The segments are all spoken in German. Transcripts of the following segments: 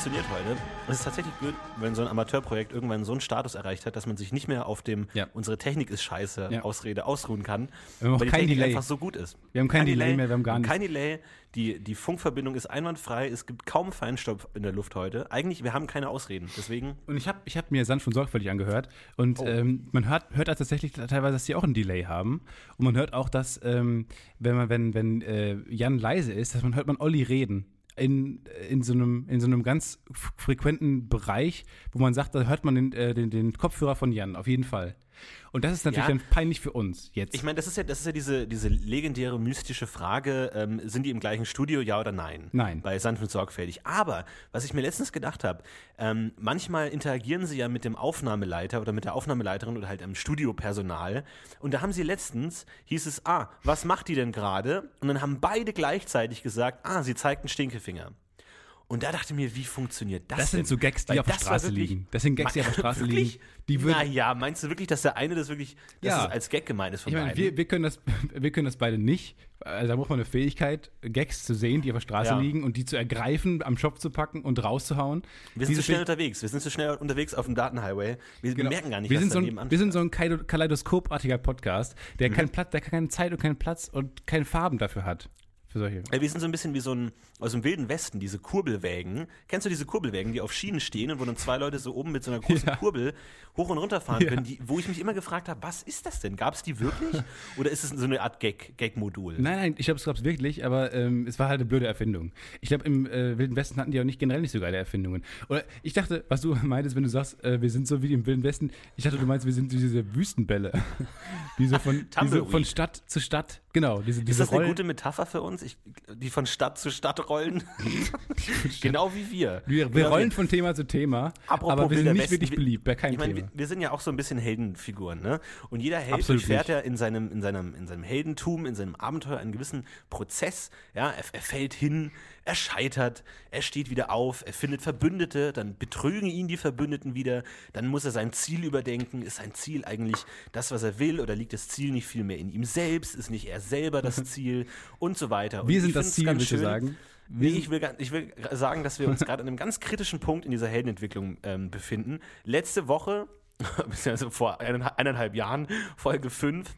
Funktioniert heute. Es ist tatsächlich blöd, wenn so ein Amateurprojekt irgendwann so einen Status erreicht hat, dass man sich nicht mehr auf dem Ja. unsere Technik ist scheiße Ja. Ausrede ausruhen kann, Wir haben auch weil die kein Technik Delay. einfach so gut ist. Wir haben kein Delay mehr, wir haben gar nichts. Kein Delay, die, die Funkverbindung ist einwandfrei, es gibt kaum Feinstaub in der Luft heute. Eigentlich, wir haben keine Ausreden, deswegen Und ich habe ich hab mir sanft und sorgfältig angehört und Oh. ähm, man hört, hört tatsächlich teilweise, dass sie auch einen Delay haben. Und man hört auch, dass ähm, wenn man, wenn, wenn äh, Jan leise ist, dass man hört man Olli reden. In, in, so einem, in so einem ganz frequenten Bereich, wo man sagt, da hört man den, äh, den, den Kopfhörer von Jan, auf jeden Fall. Und das ist natürlich Ja. dann peinlich für uns jetzt. Ich meine, das ist ja, das ist ja diese, diese legendäre mystische Frage, ähm, sind die im gleichen Studio, ja oder nein? Nein. Bei sanft und sorgfältig. Aber, was ich mir letztens gedacht habe, ähm, manchmal interagieren sie ja mit dem Aufnahmeleiter oder mit der Aufnahmeleiterin oder halt einem Studiopersonal. Und da haben sie letztens, hieß es, ah, was macht die denn gerade? Und dann haben beide gleichzeitig gesagt, ah, sie zeigt einen Stinkefinger. Und da dachte ich mir, wie funktioniert das? Das sind denn? so Gags, die Weil auf der das Straße wirklich- liegen. Das sind Gags, die auf der Straße wirklich? liegen. Die würden, naja, meinst du wirklich, dass der eine das wirklich, dass Ja. es als Gag gemeint ist von Ich meine, wir, wir, können das, wir können das beide nicht. Also da braucht man eine Fähigkeit, Gags zu sehen, die auf der Straße Ja. liegen und die zu ergreifen, am Shop zu packen und rauszuhauen. Wir sind zu schnell Fäh- unterwegs. Wir sind zu schnell unterwegs auf dem Datenhighway. Wir Genau. merken gar nicht, wir was sind, so daneben ein, wir sind so ein Kaleido- kaleidoskopartiger Podcast, der, Mhm. keinen Platz, der keine Zeit und keinen Platz und keine Farben dafür hat. Für solche. Ja, Wir sind so ein bisschen wie so ein, aus dem wilden Westen, diese Kurbelwägen. Kennst du diese Kurbelwägen, die auf Schienen stehen und wo dann zwei Leute so oben mit so einer großen Ja. Kurbel hoch und runter fahren Ja. können, die, wo ich mich immer gefragt habe, was ist das denn? Gab es die wirklich? Oder ist es so eine Art Gag, Gag-Modul? Nein, nein, ich glaube, es gab es wirklich, aber ähm, es war halt eine blöde Erfindung. Ich glaube, im äh, Wilden Westen hatten die auch nicht generell nicht so geile Erfindungen. Oder ich dachte, was du meintest, wenn du sagst, äh, wir sind so wie im Wilden Westen, ich dachte, du meinst, wir sind diese Wüstenbälle, die so von, die so von Stadt zu Stadt, genau, diese, Ist diese das eine Rollen- gute Metapher für uns? Ich, die von Stadt zu Stadt rollen? genau wie wir. Wir, wir Genau rollen von Thema zu Thema, Apropos aber wir sind nicht wirklich wir- beliebt bei keinem Ich meine, Thema. wir, wir sind ja auch so ein bisschen Heldenfiguren, ne? Und jeder Held nicht. ja in seinem, in seinem, in seinem Heldentum, in seinem Abenteuer einen gewissen Prozess. Ja, er, er fällt hin, er scheitert, er steht wieder auf, er findet Verbündete, dann betrügen ihn die Verbündeten wieder, dann muss er sein Ziel überdenken. Ist sein Ziel eigentlich das, was er will, oder liegt das Ziel nicht viel mehr in ihm selbst? Ist nicht er selber das Ziel und so weiter? Und Wir ich sind das Ziel, ganz schön. sagen? Nee, ich will, ich will sagen, dass wir uns gerade an einem ganz kritischen Punkt in dieser Heldenentwicklung ähm, befinden. Letzte Woche, beziehungsweise vor eineinhalb, Jahren, Folge 5,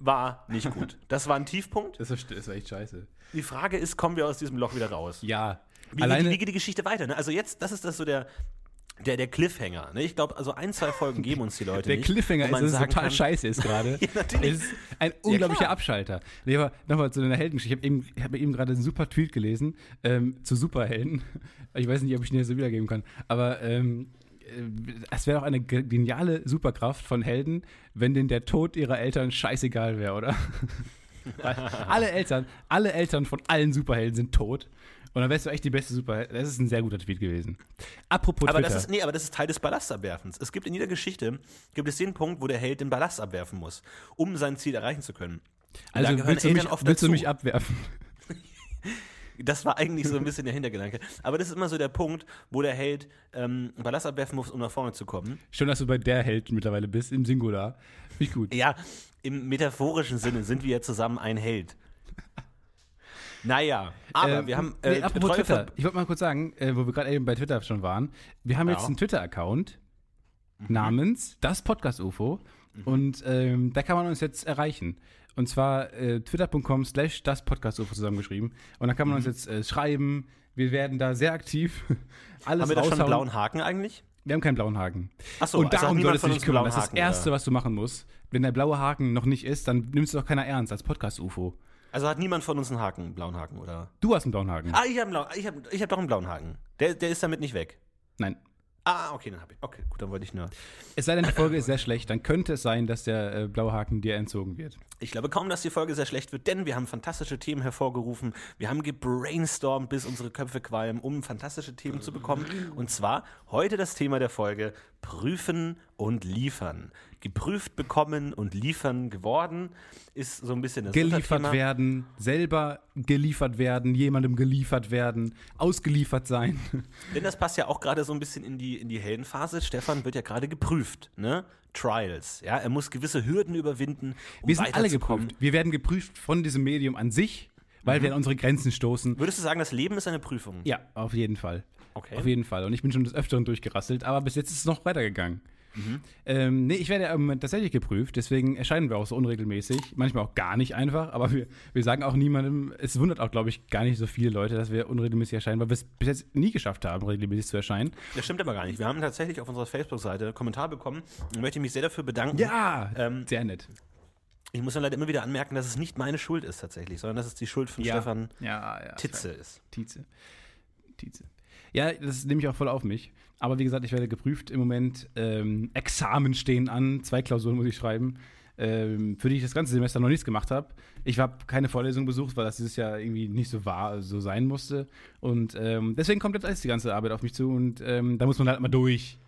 war nicht gut. Das war ein Tiefpunkt. Das ist, das ist echt scheiße. Die Frage ist, kommen wir aus diesem Loch wieder raus? Ja, Wie, alleine, wie, geht die Geschichte weiter? Ne? Also jetzt, das ist das so der, der, der Cliffhanger. Ne? Ich glaube, also ein, zwei Folgen geben uns die Leute der nicht. Cliffhanger ist, dass es total kann, scheiße ist gerade. Ja, natürlich. Es ist ein unglaublicher klar. Abschalter. Nee, aber nochmal zu deiner Heldengeschichte. Ich habe eben, hab eben gerade einen super Tweet gelesen ähm, zu Superhelden. Ich weiß nicht, ob ich ihn jetzt so wiedergeben kann, aber ähm, äh, es wäre auch eine ge- geniale Superkraft von Helden, wenn denen der Tod ihrer Eltern scheißegal wäre, oder? Alle Eltern, alle Eltern von allen Superhelden sind tot. Und dann wärst du echt die beste Superheldin. Das ist ein sehr guter Tweet gewesen. Apropos Aber Twitter. das ist, nee, aber das ist Teil des Ballastabwerfens. Es gibt in jeder Geschichte, gibt es den Punkt, wo der Held den Ballast abwerfen muss, um sein Ziel erreichen zu können. Und also willst du, mich, willst du mich abwerfen? Das war eigentlich so ein bisschen der Hintergedanke. Aber das ist immer so der Punkt, wo der Held ähm, Ballast abwerfen muss, um nach vorne zu kommen. Schon, dass du bei der Held mittlerweile bist, im Singular. Finde ich gut. Ja, im metaphorischen Sinne sind wir ja zusammen ein Held. Naja, aber Ähm, wir haben nee, äh, apropos treue Twitter. Ich wollte mal kurz sagen, äh, wo wir gerade eben bei Twitter schon waren. Wir haben Ja. Mhm. jetzt einen Twitter-Account namens das Podcast UFO und ähm, da kann man uns jetzt erreichen. Und zwar äh, twitter.com slash das Podcast UFO zusammengeschrieben. Und da kann man uns jetzt äh, schreiben. Wir werden da sehr aktiv. Alles haben wir da schon einen blauen Haken eigentlich? Wir haben keinen blauen Haken. Ach so, und also darum niemand solltest du dich kümmern. Das ist das Erste, oder? was du machen musst. Wenn der blaue Haken noch nicht ist, dann nimmst du doch keiner ernst als Podcast-UFO. Also hat niemand von uns einen Haken, einen blauen Haken, oder? Du hast einen blauen Haken. Ah, ich habe ich hab, ich hab doch einen blauen Haken. Der, der ist damit nicht weg. Nein. Ah, okay, dann habe ich. Okay, gut, dann wollte ich nur. Es sei denn, die Folge ist sehr schlecht, dann könnte es sein, dass der äh, blaue Haken dir entzogen wird. Ich glaube kaum, dass die Folge sehr schlecht wird, denn wir haben fantastische Themen hervorgerufen. Wir haben gebrainstormt, bis unsere Köpfe qualmen, um fantastische Themen zu bekommen. Und zwar heute das Thema der Folge: Prüfen und liefern. Geprüft bekommen und liefern geworden ist so ein bisschen das Geliefert werden, selber geliefert werden, jemandem geliefert werden, ausgeliefert sein. Denn das passt ja auch gerade so ein bisschen in die, in die Heldenphase. Stefan wird ja gerade geprüft, ne? Trials, ja. Er muss gewisse Hürden überwinden, um Wir sind alle geprüft. Wir werden geprüft von diesem Medium an sich weil wir an unsere Grenzen stoßen. Würdest du sagen, das Leben ist eine Prüfung? Ja, auf jeden Fall. Okay. Auf jeden Fall. Und ich bin schon des Öfteren durchgerasselt, aber bis jetzt ist es noch weitergegangen. Ähm, nee, ich werde im Moment tatsächlich geprüft, deswegen erscheinen wir auch so unregelmäßig. Manchmal auch gar nicht einfach, aber wir, wir sagen auch niemandem, es wundert auch, glaube ich, gar nicht so viele Leute, dass wir unregelmäßig erscheinen, weil wir es bis jetzt nie geschafft haben, regelmäßig zu erscheinen. Das stimmt aber gar nicht. Wir haben tatsächlich auf unserer Facebook-Seite einen Kommentar bekommen und möchte mich sehr dafür bedanken. Ja, Ähm, sehr nett. Ich muss dann leider immer wieder anmerken, dass es nicht meine Schuld ist tatsächlich, sondern dass es die Schuld von Stefan ja, ja, Titze ist. Tietze. Tietze. Ja, das nehme ich auch voll auf mich. Aber wie gesagt, ich werde geprüft im Moment. Ähm, Examen stehen an, zwei Klausuren muss ich schreiben, ähm, für die ich das ganze Semester noch nichts gemacht habe. Ich habe keine Vorlesung besucht, weil das dieses Jahr irgendwie nicht so war, so sein musste. Und ähm, deswegen kommt jetzt alles die ganze Arbeit auf mich zu und ähm, da muss man halt mal durch.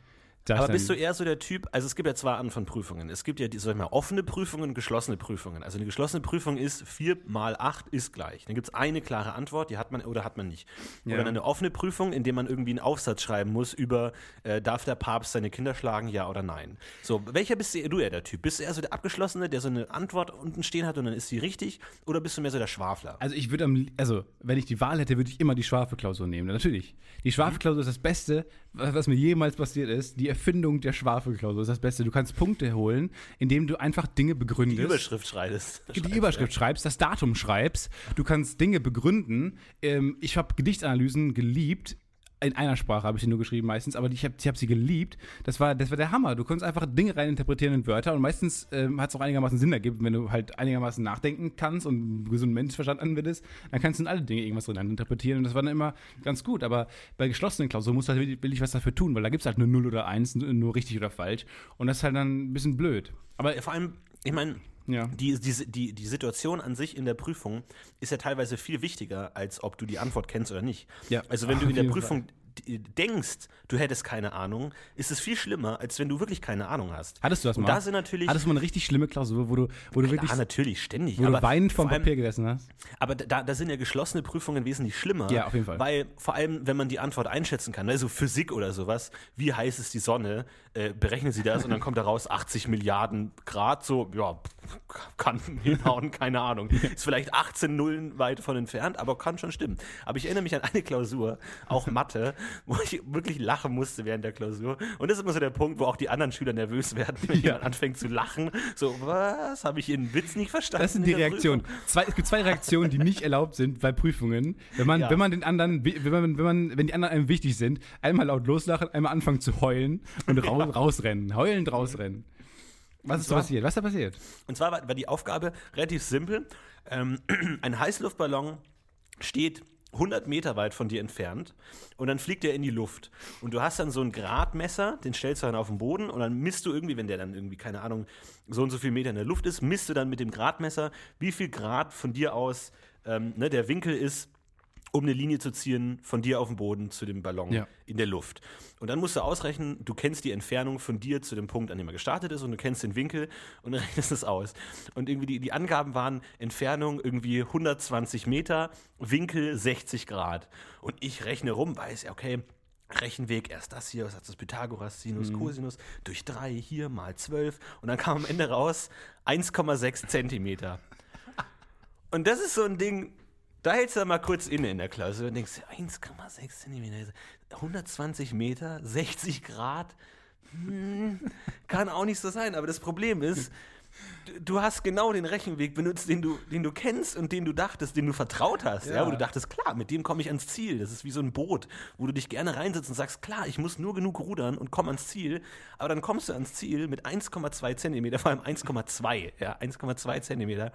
Ich Aber bist du eher so der Typ, also es gibt ja zwei Arten von Prüfungen. Es gibt ja, die, sag ich mal, offene Prüfungen und geschlossene Prüfungen. Also eine geschlossene Prüfung ist 4 mal 8 ist gleich. Dann gibt es eine klare Antwort, die hat man oder hat man nicht. Ja. Oder eine offene Prüfung, in der man irgendwie einen Aufsatz schreiben muss über, äh, darf der Papst seine Kinder schlagen, ja oder nein. So, welcher bist du, du eher der Typ? Bist du eher so der Abgeschlossene, der so eine Antwort unten stehen hat und dann ist sie richtig? Oder bist du mehr so der Schwafler? Also ich würde am, also wenn ich die Wahl hätte, würde ich immer die Schwafelklausur nehmen. Natürlich. Die Schwafelklausur ist das Beste, was mir jemals passiert ist. Die Erfindung der Schwafelklausur ist das Beste. Du kannst Punkte holen, indem du einfach Dinge begründest. Die Überschrift schreitest. die Überschrift schreibst, das Datum schreibst. Du kannst Dinge begründen. Ähm, ich habe Gedichtsanalysen geliebt. In einer Sprache habe ich sie nur geschrieben meistens, aber ich habe hab sie geliebt. Das war, das war der Hammer. Du konntest einfach Dinge reininterpretieren in Wörter und meistens ähm, hat es auch einigermaßen Sinn ergeben, wenn du halt einigermaßen nachdenken kannst und einen gesunden Menschenverstand anwendest, dann kannst du in alle Dinge irgendwas drin interpretieren und das war dann immer ganz gut. Aber bei geschlossenen Klausuren musst du halt wirklich was dafür tun, weil da gibt es halt nur 0 oder 1, nur richtig oder falsch und das ist halt dann ein bisschen blöd. Aber vor allem, ich meine, Ja. die, die, die, die Situation an sich in der Prüfung ist ja teilweise viel wichtiger, als ob du die Antwort kennst oder nicht. Ja, Also wenn du auf in der Prüfung d- denkst, du hättest keine Ahnung, ist es viel schlimmer, als wenn du wirklich keine Ahnung hast. Hattest du das Und mal? da sind natürlich, Hattest du mal eine richtig schlimme Klausur, wo du, wo du wirklich ja, natürlich, ständig. wo du weinend vom allem- Papier gesessen hast? Aber da, da sind ja geschlossene Prüfungen wesentlich schlimmer. Ja, auf jeden Fall. Weil vor allem, wenn man die Antwort einschätzen kann, also Physik oder sowas, wie heiß ist die Sonne, äh, berechnen Sie das und dann kommt da raus 80 Milliarden Grad, so, ja, kann hinhauen, keine Ahnung. Ist vielleicht 18 Nullen weit von entfernt, aber kann schon stimmen. Aber ich erinnere mich an eine Klausur, auch Mathe, wo ich wirklich lachen musste während der Klausur. Und das ist immer so der Punkt, wo auch die anderen Schüler nervös werden, wenn jemand anfängt zu lachen. So, was? Habe ich Ihren Witz nicht verstanden? Das sind in die Reaktionen. Zwei, es gibt zwei Reaktionen, die nicht erlaubt sind bei Prüfungen. Wenn man, Ja. wenn man den anderen, wenn man, wenn man, wenn die anderen einem wichtig sind, einmal laut loslachen, einmal anfangen zu heulen und rau, rausrennen. Heulend rausrennen. Was ist da zwar- passiert? Was ist da passiert? Und zwar war, war die Aufgabe relativ simpel. Ähm, ein Heißluftballon steht 100 Meter weit von dir entfernt und dann fliegt er in die Luft. Und du hast dann so ein Gradmesser, den stellst du dann auf den Boden und dann misst du irgendwie, wenn der dann irgendwie, keine Ahnung, so und so viel Meter in der Luft ist, misst du dann mit dem Gradmesser, wie viel Grad von dir aus ähm, ne, der Winkel ist, um eine Linie zu ziehen von dir auf dem Boden zu dem Ballon Ja. in der Luft. Und dann musst du ausrechnen, du kennst die Entfernung von dir zu dem Punkt, an dem er gestartet ist und du kennst den Winkel und dann rechnest es aus. Und irgendwie die, die Angaben waren Entfernung irgendwie 120 Meter, Winkel 60 Grad. Und ich rechne rum, weiß, okay, Rechenweg, erst das hier, was hat das Pythagoras, Sinus, Cosinus, durch 3 hier mal 12 und dann kam am Ende raus 1,6 Zentimeter. Und das ist so ein Ding, da hältst du mal kurz inne in der Klausur und denkst, 1,6 Zentimeter, 120 Meter, 60 Grad, hm, kann auch nicht so sein. Aber das Problem ist, du- du hast genau den Rechenweg benutzt, den du, den du kennst und den du dachtest, den du vertraut hast. Ja. Ja. wo du dachtest, klar, mit dem komme ich ans Ziel. Das ist wie so ein Boot, wo du dich gerne reinsetzt und sagst, klar, ich muss nur genug rudern und komme ans Ziel. Aber dann kommst du ans Ziel mit 1,2 Zentimeter, vor allem 1,2, ja, 1,2 Zentimeter.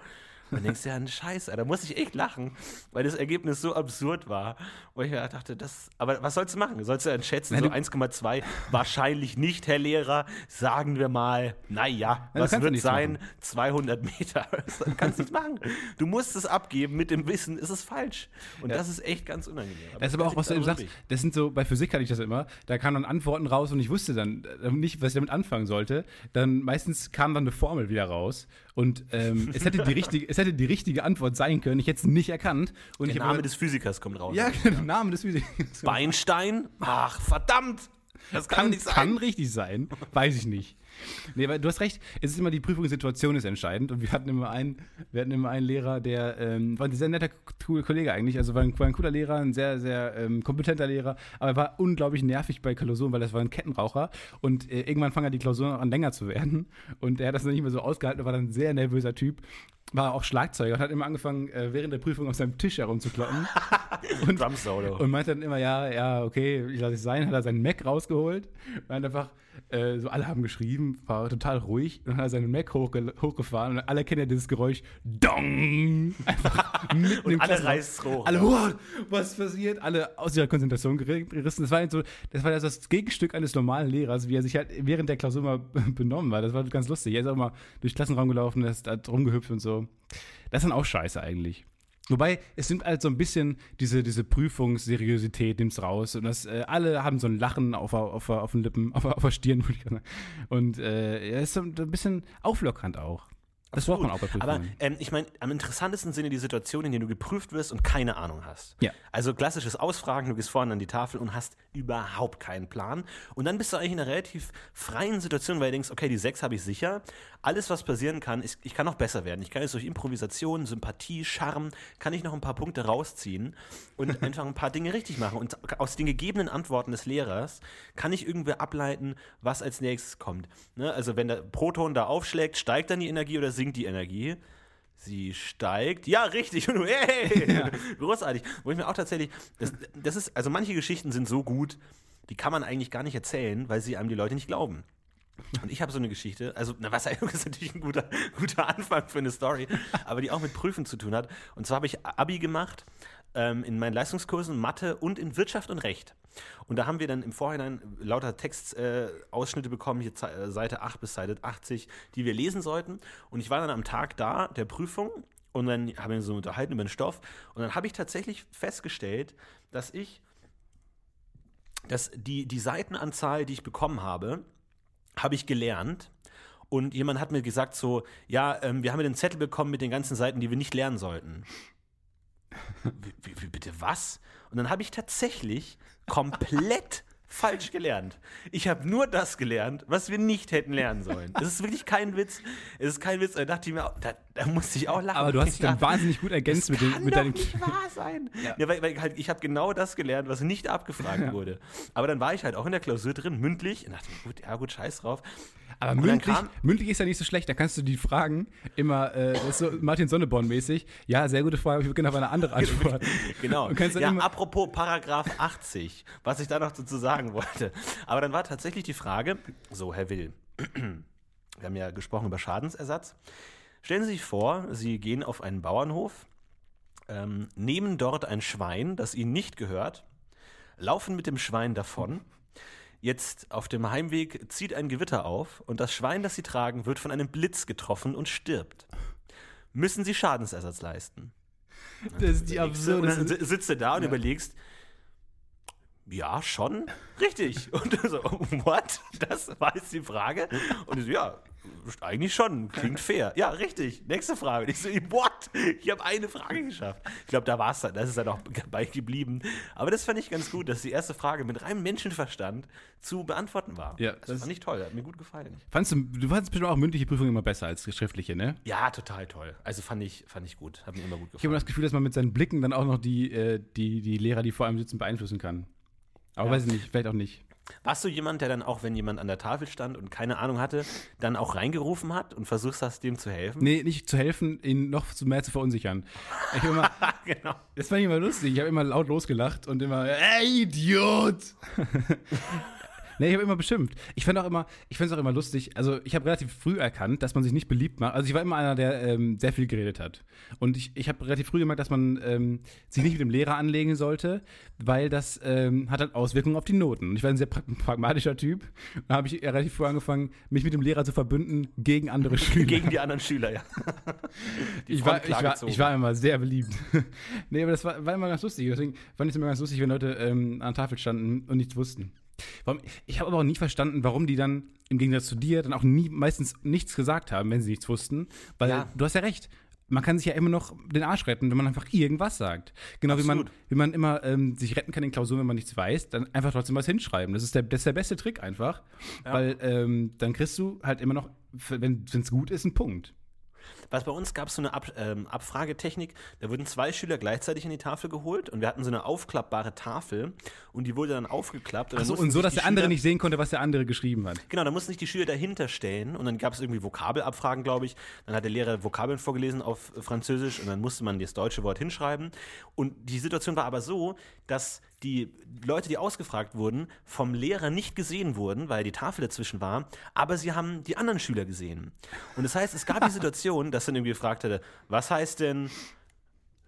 Und denkst ja, ein Scheiße, da muss ich echt lachen, weil das Ergebnis so absurd war. Wo ich dachte, das, aber was sollst du machen? Sollst du dann schätzen, so du- 1,2? Wahrscheinlich nicht, Herr Lehrer. Sagen wir mal, naja, was wird sein? machen. 200 Meter. Das kannst du nicht machen. Du musst es abgeben mit dem Wissen, ist es falsch. Und Ja. das ist echt ganz unangenehm. Das ist aber auch, was du eben sagst, das sind so, bei Physik hatte ich das immer, da kamen dann Antworten raus und ich wusste dann äh, nicht, was ich damit anfangen sollte. Dann meistens kam dann eine Formel wieder raus und ähm, es, hätte die richtige, es hätte die richtige Antwort sein können, ich hätte es nicht erkannt. Und Der hab Name immer- des Physikers kommt raus. Ja, der Name des Physikers. Beinstein? Ach, verdammt! Das kann, nicht sein. Kann richtig sein, weiß ich nicht. Nee, weil du hast recht, es ist immer die Prüfungssituation ist entscheidend. Und wir hatten immer einen, wir hatten immer einen Lehrer, der ähm, war ein sehr netter Kollege eigentlich, also war ein, war ein cooler Lehrer, ein sehr, sehr ähm, kompetenter Lehrer, aber er war unglaublich nervig bei Klausuren, weil das war ein Kettenraucher. Und äh, irgendwann fangen die Klausuren an länger zu werden. Und er hat das noch nicht mehr so ausgehalten, war dann ein sehr nervöser Typ war auch Schlagzeuger und hat immer angefangen, äh, während der Prüfung auf seinem Tisch herumzukloppen. und, Drum Solo. Und meinte dann immer, ja, ja, okay, ich lasse es sein, hat er seinen Mac rausgeholt. Und einfach äh, so alle haben geschrieben, war total ruhig und hat seinen Mac hochge hochgefahren und alle kennen ja dieses Geräusch Dong! Einfach mitten und im alle reißt hoch. Alle, oh, was passiert? Alle aus ihrer Konzentration gerissen. Das war, so, das war das Gegenstück eines normalen Lehrers, wie er sich halt während der Klausur mal benommen hat. Das war ganz lustig. Er ist auch mal durch den Klassenraum gelaufen, ist, hat rumgehüpft und so. Das ist dann auch scheiße eigentlich. Wobei, es nimmt halt so ein bisschen diese, diese Prüfungsseriosität nimmt's raus. Und das, äh, alle haben so ein Lachen auf, auf, auf den Lippen, auf, auf der Stirn, würde ich sagen. Und äh, es ist so ein bisschen auflockernd auch. Das braucht man auch bei. Aber ähm, ich meine, am interessantesten sind ja die Situationen, in denen du geprüft wirst und keine Ahnung hast. Ja. Also klassisches Ausfragen, du gehst vorne an die Tafel und hast überhaupt keinen Plan. Und dann bist du eigentlich in einer relativ freien Situation, weil du denkst, okay, die sechs habe ich sicher. Alles, was passieren kann, ist, ich kann noch besser werden. Ich kann jetzt durch Improvisation, Sympathie, Charme, kann ich noch ein paar Punkte rausziehen und einfach ein paar Dinge richtig machen. Und aus den gegebenen Antworten des Lehrers kann ich irgendwie ableiten, was als nächstes kommt. Ne? Also wenn der Proton da aufschlägt, steigt dann die Energie oder sinkt die Energie? Sie steigt. Ja, richtig. Hey, ja. großartig. Wo ich mir auch tatsächlich, das, das ist, also manche Geschichten sind so gut, die kann man eigentlich gar nicht erzählen, weil sie einem die Leute nicht glauben. Und ich habe so eine Geschichte, also, na, was ist natürlich ein guter, guter Anfang für eine Story, aber die auch mit Prüfen zu tun hat. Und zwar habe ich Abi gemacht ähm, in meinen Leistungskursen Mathe und in Wirtschaft und Recht. Und da haben wir dann im Vorhinein lauter Textausschnitte äh, bekommen, hier äh, Seite 8 bis Seite 80, die wir lesen sollten. Und ich war dann am Tag da der Prüfung und dann haben wir uns so unterhalten über den Stoff. Und dann habe ich tatsächlich festgestellt, dass ich, dass die, die Seitenanzahl, die ich bekommen habe, habe ich gelernt. Und jemand hat mir gesagt so, ja, ähm, wir haben den Zettel bekommen mit den ganzen Seiten, die wir nicht lernen sollten. Wie, wie, wie, bitte was? Und dann habe ich tatsächlich komplett falsch gelernt. Ich habe nur das gelernt, was wir nicht hätten lernen sollen. Es ist wirklich kein Witz. Es ist kein Witz. Da dachte ich mir, da, da musste ich auch lachen. Aber du hast dich dann wahnsinnig gut ergänzt das mit, dem, mit deinem. Das kann nicht wahr sein. Ja. ja weil, weil halt, ich habe genau das gelernt, was nicht abgefragt ja. wurde. Aber dann war ich halt auch in der Klausur drin, mündlich. Und dachte mir, gut, ja gut, scheiß drauf. Aber mündlich, mündlich ist ja nicht so schlecht. Da kannst du die Fragen immer, äh, das ist so Martin Sonneborn-mäßig. Ja, sehr gute Frage, ich beginne auf eine andere Antwort. genau. ja, apropos Paragraph 80, was ich da noch dazu sagen wollte. Aber dann war tatsächlich die Frage, so, Herr Will, wir haben ja gesprochen über Schadensersatz. Stellen Sie sich vor, Sie gehen auf einen Bauernhof, ähm, nehmen dort ein Schwein, das Ihnen nicht gehört, laufen mit dem Schwein davon Jetzt auf dem Heimweg zieht ein Gewitter auf und das Schwein, das sie tragen, wird von einem Blitz getroffen und stirbt. Müssen sie Schadensersatz leisten? Das ist die absurde. Und dann sitzt du da und ja. überlegst, ja, schon. Richtig. Und so, what? Das war jetzt die Frage? Und ich so, ja, eigentlich schon. Klingt fair. Ja, richtig. Nächste Frage. Und ich so, what? Ich habe eine Frage geschafft. Ich glaube, da war es dann. Das ist dann auch bei geblieben. Aber das fand ich ganz gut, dass die erste Frage mit reinem Menschenverstand zu beantworten war. Ja, das, das fand ich toll. Hat mir gut gefallen. Fandst du, du fandest bestimmt auch mündliche Prüfungen immer besser als schriftliche, ne? Ja, total toll. Also fand ich, fand ich gut. Hat mir immer gut gefallen. Ich habe das Gefühl, dass man mit seinen Blicken dann auch noch die, äh, die, die Lehrer, die vor einem sitzen, beeinflussen kann. Aber ja. weiß ich nicht, vielleicht auch nicht. Warst du jemand, der dann auch, wenn jemand an der Tafel stand und keine Ahnung hatte, dann auch reingerufen hat und versuchst hast, dem zu helfen? Nee, nicht zu helfen, ihn noch mehr zu verunsichern. Ich immer, genau. Das fand ich immer lustig. Ich habe immer laut losgelacht und immer, ey, Idiot! Nee, ich habe immer beschimpft. Ich fand auch immer, ich finde es auch immer lustig. Also ich habe relativ früh erkannt, dass man sich nicht beliebt macht. Also ich war immer einer, der ähm, sehr viel geredet hat. Und ich, ich habe relativ früh gemerkt, dass man ähm, sich nicht mit dem Lehrer anlegen sollte, weil das ähm, hat halt Auswirkungen auf die Noten. Und ich war ein sehr pragmatischer Typ. Da habe ich relativ früh angefangen, mich mit dem Lehrer zu verbünden gegen andere Schüler. gegen die anderen Schüler, ja. ich, war, ich, war, ich war immer sehr beliebt. nee, aber das war, war immer ganz lustig. Deswegen fand ich es immer ganz lustig, wenn Leute ähm, an der Tafel standen und nichts wussten. Ich habe aber auch nie verstanden, warum die dann im Gegensatz zu dir dann auch nie meistens nichts gesagt haben, wenn sie nichts wussten. Weil ja. du hast ja recht. man kann sich ja immer noch den Arsch retten, wenn man einfach irgendwas sagt. Genau wie man, wie man immer ähm, sich retten kann in Klausuren, wenn man nichts weiß, dann einfach trotzdem was hinschreiben. Das ist der, das ist der beste Trick einfach. Weil ähm, dann kriegst du halt immer noch, wenn es gut ist, einen Punkt. Was bei uns gab es so eine Ab, ähm, Abfragetechnik, da wurden zwei Schüler gleichzeitig an die Tafel geholt und wir hatten so eine aufklappbare Tafel und die wurde dann aufgeklappt. Und, dann mussten und so, dass der andere nicht sehen konnte, was der andere geschrieben hat. Genau, da mussten sich die Schüler dahinter stellen und dann gab es irgendwie Vokabelabfragen, glaube ich. Dann hat der Lehrer Vokabeln vorgelesen auf Französisch und dann musste man das deutsche Wort hinschreiben. Und die Situation war aber so, dass die Leute, die ausgefragt wurden, vom Lehrer nicht gesehen wurden, weil die Tafel dazwischen war, aber sie haben die anderen Schüler gesehen. Und das heißt, es gab die Situation, dass dann irgendwie gefragt hatte, was heißt denn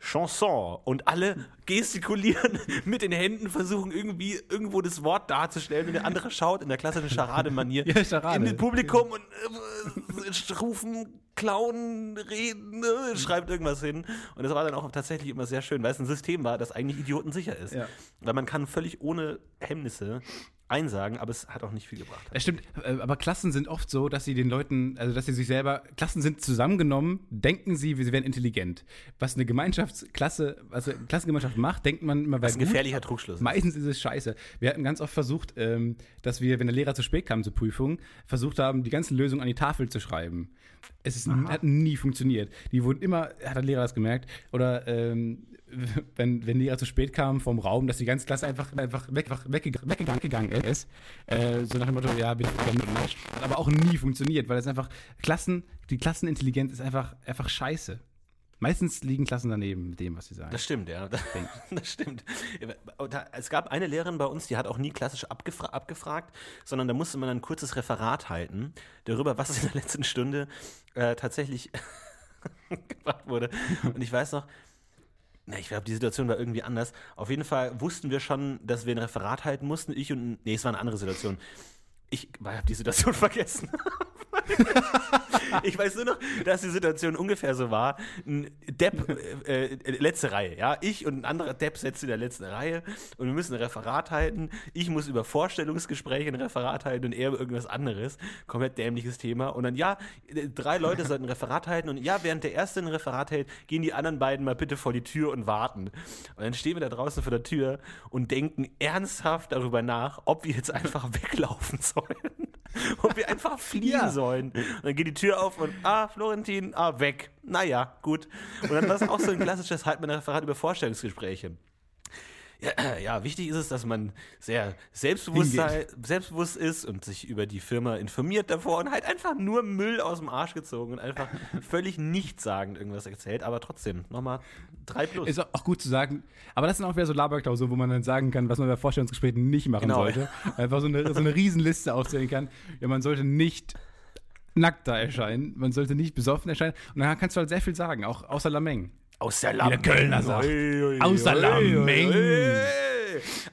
Chanson und alle gestikulieren mit den Händen, versuchen irgendwie irgendwo das Wort darzustellen und der andere schaut in der klassischen Charade-Manier Ja, Charade. in das Publikum und äh, rufen, klauen, reden, äh, schreibt irgendwas hin. Und das war dann auch tatsächlich immer sehr schön, weil es ein System war, das eigentlich idiotensicher ist. Ja. Weil man kann völlig ohne Hemmnisse einsagen, aber es hat auch nicht viel gebracht. Das stimmt, äh, aber Klassen sind oft so, dass sie den Leuten, also dass sie sich selber, Klassen sind zusammengenommen, denken sie, sie wären intelligent. Was eine Gemeinschaftsklasse, also eine Klassengemeinschaft macht, denkt man immer, weil Das ist ein gefährlicher Trugschluss. Meistens ist es scheiße. Wir hatten ganz oft versucht, ähm, dass wir, wenn der Lehrer zu spät kam zur Prüfung, versucht haben, die ganzen Lösungen an die Tafel zu schreiben. Es ist, hat nie funktioniert. Die wurden immer, hat der Lehrer das gemerkt, oder ähm, wenn, wenn Lehrer zu spät kam vom Raum, dass die ganze Klasse einfach, einfach weg, weggegangen, weggegangen gegangen ist. Äh, so nach dem Motto, ja, bin ich nicht. Hat aber auch nie funktioniert, weil es einfach, Klassen, die Klassenintelligenz ist einfach, einfach scheiße. Meistens liegen Klassen daneben mit dem, was sie sagen. Das stimmt, ja. Das, das stimmt. Es gab eine Lehrerin bei uns, die hat auch nie klassisch abgefra abgefragt, sondern da musste man ein kurzes Referat halten darüber, was in der letzten Stunde äh, tatsächlich gemacht wurde. Und ich weiß noch, na, ich glaube, die Situation war irgendwie anders. Auf jeden Fall wussten wir schon, dass wir ein Referat halten mussten. Ich und. Nee, es war eine andere Situation. Ich habe die Situation vergessen. ich weiß nur noch, dass die Situation ungefähr so war. Ein Depp, äh, äh, letzte Reihe, ja. Ich und ein anderer Depp setzen in der letzten Reihe und wir müssen ein Referat halten. Ich muss über Vorstellungsgespräche ein Referat halten und er über irgendwas anderes. Komplett dämliches Thema. Und dann, ja, drei Leute sollten ein Referat halten und ja, während der Erste ein Referat hält, gehen die anderen beiden mal bitte vor die Tür und warten. Und dann stehen wir da draußen vor der Tür und denken ernsthaft darüber nach, ob wir jetzt einfach weglaufen sollen. Ob wir einfach fliehen Ja. sollen. Und dann geht die Tür auf und, ah, Florentin, ah, weg. Naja, gut. Und dann war es auch so ein klassisches halt mit einem Referat über Vorstellungsgespräche. Ja, ja, wichtig ist es, dass man sehr selbstbewusst, sei, selbstbewusst ist und sich über die Firma informiert davor und halt einfach nur Müll aus dem Arsch gezogen und einfach völlig nichtssagend irgendwas erzählt, aber trotzdem, nochmal drei plus. Ist auch gut zu sagen. Aber das sind auch wieder so Laberklausuren, wo man dann sagen kann, was man bei Vorstellungsgesprächen nicht machen Genau. sollte. Einfach so eine, so eine Riesenliste aufzählen kann. Ja, man sollte nicht nackt da erscheinen, man sollte nicht besoffen erscheinen. Und dann kannst du halt sehr viel sagen, auch außer Lameng. Aus der der Kölner sagt. Außer Lameng.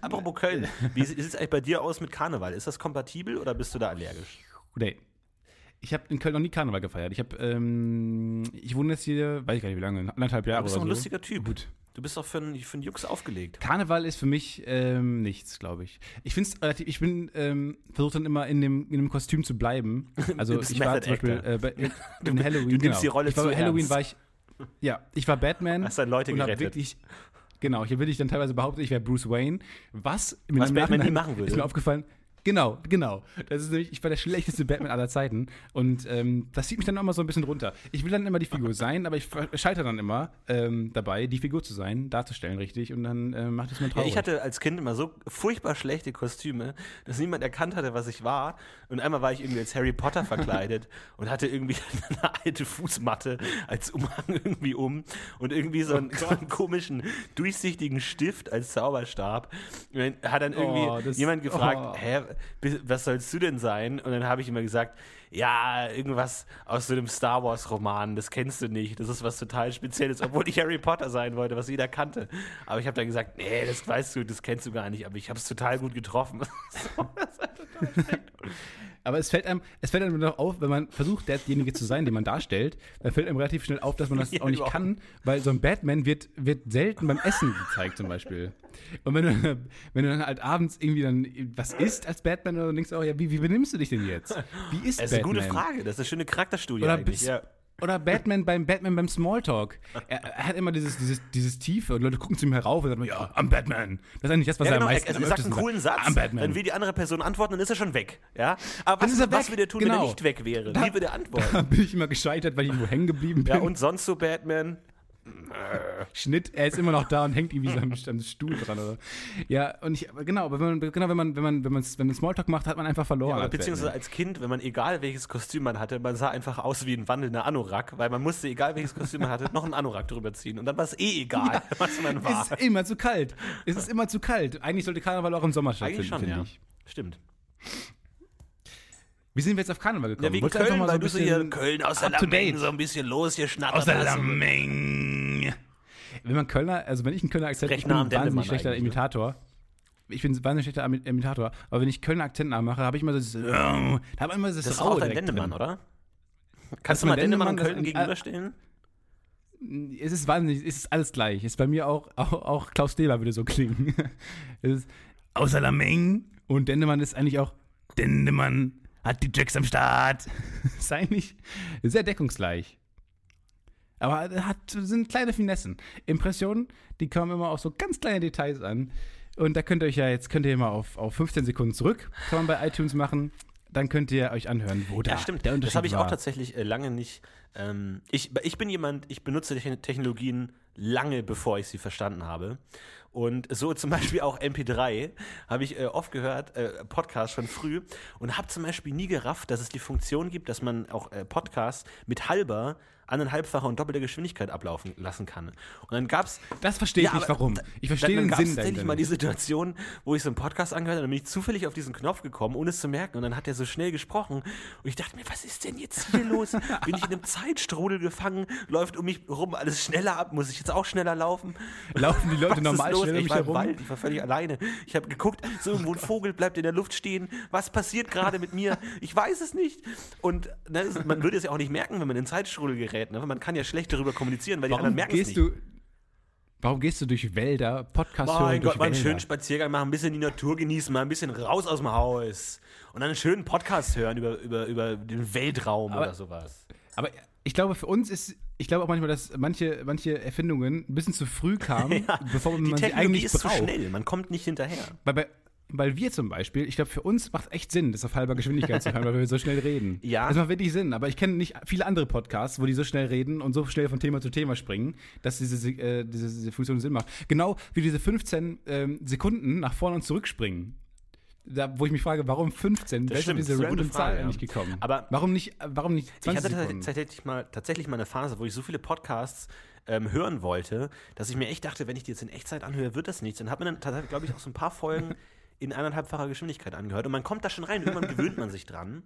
Apropos Köln, wie sieht es eigentlich bei dir aus mit Karneval? Ist das kompatibel oder bist du da allergisch? Nee. Ich habe in Köln noch nie Karneval gefeiert. Ich habe, ähm, ich wohne jetzt hier, weiß ich gar nicht wie lange, anderthalb Jahre Du bist doch ein so. lustiger Typ. Gut. Du bist doch für einen, für einen Jux aufgelegt. Karneval ist für mich ähm, nichts, glaube ich. Ich finde es relativ, ich bin, ähm, versuche dann immer in dem, in dem Kostüm zu bleiben. Also Du bist ich war zum Beispiel äh, bei, in Halloween. du nimmst genau. die Rolle ich war zu bei Halloween ernst. war ich, ja, ich war Batman. Hast dann Leute gerettet. wirklich, genau, ich habe wirklich dann teilweise behauptet, ich wäre Bruce Wayne. Was, Was Batman nie machen würde. Ist mir aufgefallen. Genau, genau. Das ist nämlich, ich war der schlechteste Batman aller Zeiten. Und ähm, das zieht mich dann auch immer so ein bisschen runter. Ich will dann immer die Figur sein, aber ich scheitere dann immer ähm, dabei, die Figur zu sein, darzustellen, richtig. Und dann ähm, macht es mir Ja, traurig. ich hatte als Kind immer so furchtbar schlechte Kostüme, dass niemand erkannt hatte, was ich war. Und einmal war ich irgendwie als Harry Potter verkleidet und hatte irgendwie eine alte Fußmatte als Umhang irgendwie um und irgendwie so einen, so einen komischen, durchsichtigen Stift als Zauberstab. Und dann hat dann irgendwie Oh, das- jemand gefragt, oh. hä, was sollst du denn sein? Und dann habe ich immer gesagt, ja, irgendwas aus so einem Star Wars Roman, das kennst du nicht, das ist was total Spezielles, obwohl ich Harry Potter sein wollte, was jeder kannte. Aber ich habe dann gesagt, nee, das weißt du, das kennst du gar nicht, aber ich habe es total gut getroffen. So, das war total schlecht. Aber es fällt einem, es fällt einem doch auf, wenn man versucht, derjenige zu sein, den man darstellt, dann fällt einem relativ schnell auf, dass man das Ja, auch nicht überhaupt. kann, weil so ein Batman wird, wird selten beim Essen gezeigt, zum Beispiel. Und wenn du, wenn du dann halt abends irgendwie dann was isst als Batman, dann denkst du auch, ja, wie, wie benimmst du dich denn jetzt? Wie ist Das ist eine Batman? gute Frage, das ist eine schöne Charakterstudie Oder bist- Ja. Oder Batman beim Batman beim Smalltalk. Er, er hat immer dieses, dieses, dieses Tiefe und Leute gucken zu ihm herauf und sagen, ja, I'm Batman. Das ist eigentlich das, was Ja, er genau, am er, meisten er am sagt einen coolen Satz, I'm Batman. dann will die andere Person antworten, dann ist er schon weg. Ja? Aber was, ist er was würde er tun, wenn er genau. nicht weg wäre? Da- Wie würde er antworten? da bin ich immer gescheitert, weil ich irgendwo hängen geblieben bin. Ja, und sonst so Batman? Schnitt, er ist immer noch da und hängt irgendwie so am, am Stuhl dran. Oder? Ja, und ich, genau, aber wenn man, genau, wenn man, wenn man, wenn man, wenn man Smalltalk macht, hat man einfach verloren. Ja, beziehungsweise Batman. als Kind, wenn man egal welches Kostüm man hatte, man sah einfach aus wie ein wandelnder Anorak, weil man musste, egal welches Kostüm man hatte, noch einen Anorak drüber ziehen. Und dann war es eh egal, was man war. Es ist immer zu kalt. Es ist immer zu kalt. Eigentlich sollte Karneval auch im Sommer stattfinden, Eigentlich schon, finde ja. ich. Stimmt. Wie sind wir jetzt auf Karneval gekommen? Ja, wegen Wolltest Köln, mal so weil ein du so bisschen hier Köln aus der. Lameng so ein bisschen losgeschnattert Aus der. Lameng. Wenn man Kölner, also wenn ich einen Kölner Akzent, ich bin ein wahnsinnig schlechter ne? Imitator. Ich bin ein wahnsinnig schlechter Imitator, aber wenn ich Kölner Akzent nachmache, habe ich immer das, da habe immer das, Das ist auch dein Dendemann, oder? Das Kannst du mal Dendemann und Köln gegenüberstehen? Es ist wahnsinnig, es ist alles gleich. Es ist bei mir auch, auch, auch Klaus Dehler würde so klingen. Es ist außer Lameng und Dendemann ist eigentlich auch Dendemann hat die Tricks am Start. ist eigentlich sehr deckungsgleich. Aber er hat, sind kleine Finessen. Impressionen, die kommen immer auf so ganz kleine Details an. Und da könnt ihr euch ja jetzt, könnt ihr mal auf, auf 15 Sekunden zurück, kann man bei iTunes machen. Dann könnt ihr euch anhören, wo da Ja, stimmt. der Unterschied Das habe ich war. auch tatsächlich äh, lange nicht. Ähm, ich, ich bin jemand, ich benutze Techn- Technologien lange bevor ich sie verstanden habe. Und so zum Beispiel auch MP3 habe ich äh, oft gehört, äh, Podcasts schon früh und habe zum Beispiel nie gerafft, dass es die Funktion gibt, dass man auch äh, Podcasts mit halber, anderthalbfacher und doppelter Geschwindigkeit ablaufen lassen kann. Und dann gab es Das verstehe ich Ja, nicht, warum. Ich verstehe dann, den Sinn gab's dahinter mal die. Situation, wo ich so einen Podcast angehört habe, dann bin ich zufällig auf diesen Knopf gekommen, ohne es zu merken. Und dann hat er so schnell gesprochen. Und ich dachte mir, was ist denn jetzt hier los? Bin ich in einem Zeitstrudel gefangen? Läuft um mich rum alles schneller ab? Muss ich jetzt auch schneller laufen? Laufen die Leute Was normal ist los? schnell um Ich mich herum? Wald, ich war völlig alleine. Ich habe geguckt, so irgendwo ein Vogel bleibt in der Luft stehen. Was passiert gerade mit mir? Ich weiß es nicht. Und ne, es- man würde es ja auch nicht merken, wenn man in Zeitstrudel gerät. Ne? Man kann ja schlecht darüber kommunizieren, weil die Warum anderen merken es gehst nicht. du, warum gehst du durch Wälder, Podcast hören Mein Gott, mal einen Wälder? schönen Spaziergang machen, ein bisschen die Natur genießen, mal ein bisschen raus aus dem Haus. Und dann einen schönen Podcast hören über, über, über den Weltraum Aber- oder sowas. Aber ich glaube, für uns ist, ich glaube auch manchmal, dass manche, manche Erfindungen ein bisschen zu früh kamen, bevor man Die sie Technologie eigentlich ist zu braucht. schnell, man kommt nicht hinterher. Weil, bei, weil wir zum Beispiel, ich glaube, für uns macht echt Sinn, das auf halber Geschwindigkeit zu hören, weil wir so schnell reden. Ja. Das macht wirklich Sinn, aber ich kenne nicht viele andere Podcasts, wo die so schnell reden und so schnell von Thema zu Thema springen, dass diese, äh, diese, diese Funktion Sinn macht. Genau wie diese 15 ähm, Sekunden nach vorne und zurück springen. Da, wo ich mich frage, warum 15? Wer ist auf stimmt, diese das random Zahl ja. eigentlich gekommen? Aber- warum nicht, warum nicht Ich 20 hatte Sekunden? tatsächlich mal, tatsächlich mal eine Phase, wo ich so viele Podcasts ähm, hören wollte, dass ich mir echt dachte, wenn ich die jetzt in Echtzeit anhöre, wird das nichts. Und habe mir dann tatsächlich, glaube ich, auch so ein paar Folgen in eineinhalbfacher Geschwindigkeit angehört. Und man kommt da schon rein, irgendwann gewöhnt man sich dran.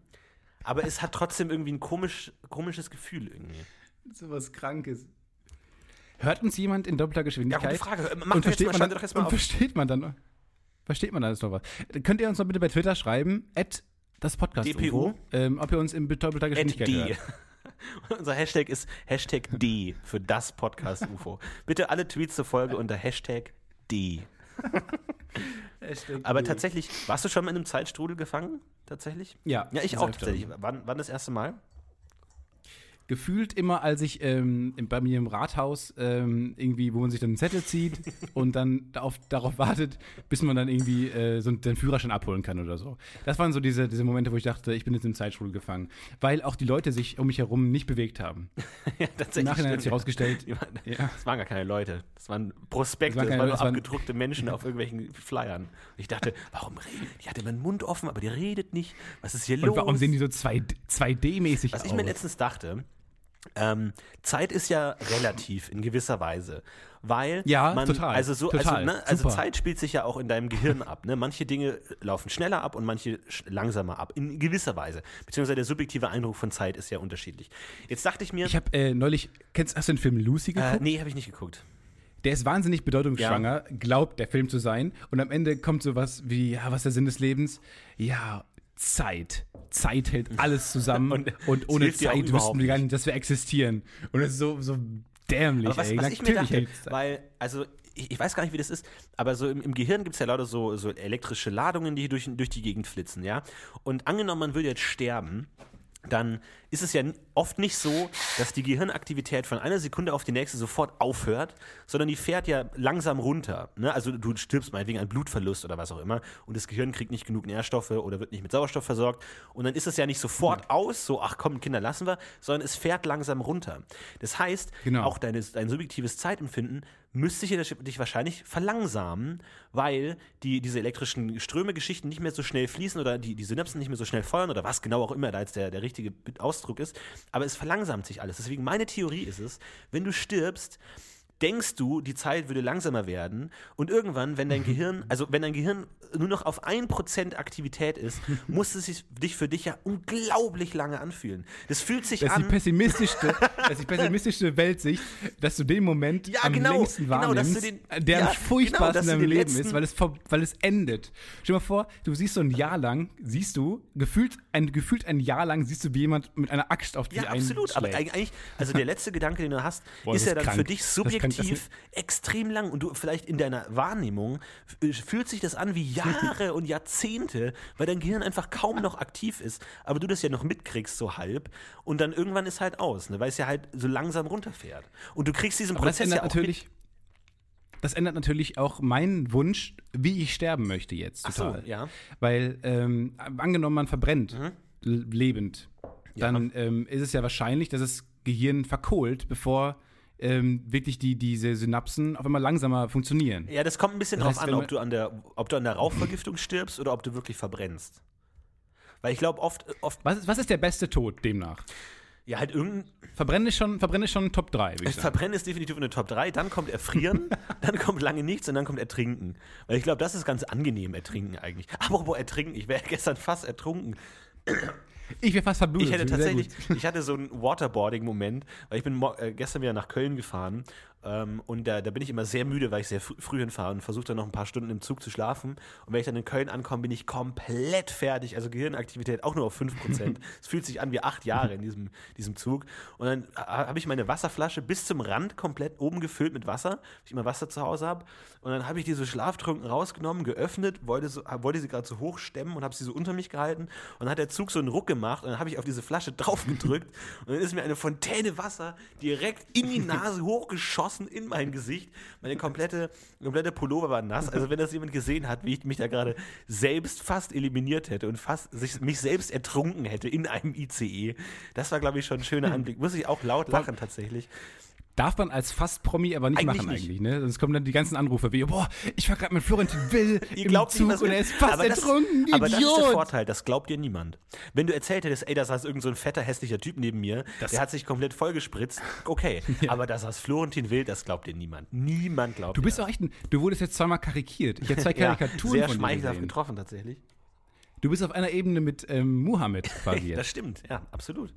Aber es hat trotzdem irgendwie ein komisch, komisches Gefühl irgendwie. So was Krankes. Hört uns jemand in doppelter Ja, Geschwindigkeit? gute Frage. Mach und versteht mal, man dann, mal und versteht man dann versteht man dann jetzt noch was? Könnt ihr uns noch bitte bei Twitter schreiben, at das Podcast DPU? ähm, ob ihr uns in doppelter At Geschwindigkeit D. hört. Unser Hashtag ist Hashtag D für das Podcast UFO. Bitte alle Tweets zur Folge unter Hashtag D. Aber tatsächlich, warst du schon mal in einem Zeitstrudel gefangen? Tatsächlich? Ja, Ja, ich auch tatsächlich. Wann, wann das erste Mal? Gefühlt immer, als ich ähm, im- bei mir im Rathaus ähm, irgendwie, wo man sich dann einen Zettel zieht und dann auf, darauf wartet, bis man dann irgendwie äh, so den Führerschein abholen kann oder so. Das waren so diese, diese Momente, wo ich dachte, ich bin jetzt im Zeitstrudel gefangen. Weil auch die Leute sich um mich herum nicht bewegt haben. ja, Im tatsächlich. Nachhinein hat sich herausgestellt, waren- ja. Das waren gar keine Leute. Das waren Prospekte, Das das waren waren, keine- nur das waren- abgedruckte Menschen auf irgendwelchen Flyern. Und ich dachte, warum redet die? hat immer den Mund offen, aber die redet nicht. Was ist hier los? Und warum sehen die so 2 2D-mäßig Was aus? ich mir letztens dachte, ähm, Zeit ist ja relativ in gewisser Weise. Weil Ja, man, total, also so, total, also, ne, also. Zeit spielt sich ja auch in deinem Gehirn ab. Ne? Manche Dinge laufen schneller ab und manche langsamer ab. In gewisser Weise. Beziehungsweise der subjektive Eindruck von Zeit ist ja unterschiedlich. Jetzt dachte ich mir, Ich habe äh, neulich, kennst, hast du den Film Lucy geguckt? äh, nee, habe ich nicht geguckt. Der ist wahnsinnig bedeutungsschwanger, glaubt der Film zu sein. Und am Ende kommt sowas wie, ja, was ist der Sinn des Lebens? Ja, Zeit. Zeit hält alles zusammen und, Und ohne Zeit wüssten wir gar nicht, dass wir existieren. Und das ist so, so dämlich, Aber was, ey. was ich mir dachte, weil, also ich, ich weiß gar nicht, wie das ist, aber so im, im Gehirn gibt es ja lauter so, so elektrische Ladungen, die durch, durch die Gegend flitzen, ja. Und angenommen, man würde jetzt sterben, dann ist es ja oft nicht so, dass die Gehirnaktivität von einer Sekunde auf die nächste sofort aufhört, sondern die fährt ja langsam runter. Ne? Also du stirbst meinetwegen an Blutverlust oder was auch immer und das Gehirn kriegt nicht genug Nährstoffe oder wird nicht mit Sauerstoff versorgt und dann ist es ja nicht sofort ja. aus, so ach komm, Kinder lassen wir, sondern es fährt langsam runter. Das heißt, genau. auch deine, dein subjektives Zeitempfinden müsste sich dich wahrscheinlich verlangsamen, weil die, diese elektrischen Ströme-Geschichten nicht mehr so schnell fließen oder die, die Synapsen nicht mehr so schnell feuern oder was genau auch immer da jetzt der, der richtige Ausdruck ist. Aber es verlangsamt sich alles. Deswegen meine Theorie ist es, wenn du stirbst, denkst du, die Zeit würde langsamer werden und irgendwann, wenn dein. Gehirn, also wenn dein Gehirn nur noch auf 1% Aktivität ist, muss es sich dich für dich ja unglaublich lange anfühlen. Das fühlt sich das an. Ist die pessimistischste, das ist die pessimistischste Weltsicht, dass du den Moment ja, am genau, längsten genau, wahrnimmst, genau, den, der ja, am furchtbarsten genau, in deinem Leben ist, weil es, weil es endet. Stell dir mal vor, du siehst so ein Jahr lang, siehst du, gefühlt ein, gefühlt ein Jahr lang siehst du, wie jemand mit einer Axt auf dich Ja, absolut. Aber eigentlich, also der letzte Gedanke, den du hast, Boah, ist ja dann krank. für dich subjektiv subjektiv extrem lang und du vielleicht in deiner Wahrnehmung fühlt sich das an wie Jahre und Jahrzehnte, weil dein Gehirn einfach kaum noch aktiv ist, aber du das ja noch mitkriegst so halb und dann irgendwann ist halt aus, ne, weil es ja halt so langsam runterfährt und du kriegst diesen aber Prozess das ja auch natürlich das ändert natürlich auch meinen Wunsch, wie ich sterben möchte jetzt total. So, ja. Weil ähm, angenommen man verbrennt mhm. lebend, dann ja. ähm, ist es ja wahrscheinlich, dass das Gehirn verkohlt, bevor ähm, wirklich die, diese Synapsen auf einmal langsamer funktionieren. Ja, das kommt ein bisschen das heißt, drauf an, ob du an, der, ob du an der Rauchvergiftung stirbst oder ob du wirklich verbrennst. Weil ich glaube, oft, oft. Was ist, was ist der beste Tod demnach? Ja, halt irgendein. Verbrennen ist schon, Verbrennen ist schon Top 3, würde ich sagen. Verbrennen ist definitiv eine Top 3, dann kommt Erfrieren, dann kommt lange nichts und dann kommt Ertrinken. Weil ich glaube, das ist ganz angenehm, Ertrinken eigentlich. Aber wo Ertrinken, ich wäre gestern fast ertrunken. Ich wäre fast verblutet. Ich hätte tatsächlich, ich hatte so einen Waterboarding-Moment, weil ich bin äh, gestern wieder nach Köln gefahren ähm, und da, da bin ich immer sehr müde, weil ich sehr fr früh hinfahre und versuche dann noch ein paar Stunden im Zug zu schlafen. Und wenn ich dann in Köln ankomme, bin ich komplett fertig. Also Gehirnaktivität auch nur auf 5%. es fühlt sich an wie acht Jahre in diesem, diesem Zug. Und dann habe ich meine Wasserflasche bis zum Rand komplett oben gefüllt mit Wasser, weil ich immer Wasser zu Hause habe. Und dann habe ich diese Schlaftrunken rausgenommen, geöffnet, wollte, so, wollte sie gerade so hochstemmen und habe sie so unter mich gehalten. Und dann hat der Zug so einen Ruck gemacht und dann habe ich auf diese Flasche drauf gedrückt. und dann ist mir eine Fontäne Wasser direkt in die Nase hochgeschossen Flossen in mein Gesicht. Meine komplette, komplette Pullover war nass. Also wenn das jemand gesehen hat, wie ich mich da gerade selbst fast eliminiert hätte und fast sich, mich selbst ertrunken hätte in einem ICE, das war, glaube ich, schon ein schöner Anblick. Muss ich auch laut lachen tatsächlich. Darf man als Fast-Promi aber nicht eigentlich machen nicht. eigentlich, ne? Sonst kommen dann die ganzen Anrufe wie, boah, ich war gerade mit Florentin Will Ihr glaubt Zug nicht, und er ist fast aber ertrunken, das, Aber das ist der Vorteil, das glaubt dir niemand. Wenn du erzählt hättest, ey, da saß irgend so ein fetter, hässlicher Typ neben mir, das der hat sich komplett vollgespritzt, okay. ja. Aber da saß Florentin Will, das glaubt dir niemand. Niemand glaubt Du bist auch echt ein, du wurdest jetzt zweimal karikiert. Ich habe zwei Karikaturen ja, sehr schmeichelhaft getroffen tatsächlich. Du bist auf einer Ebene mit ähm, Muhammad quasi. das stimmt, ja, absolut.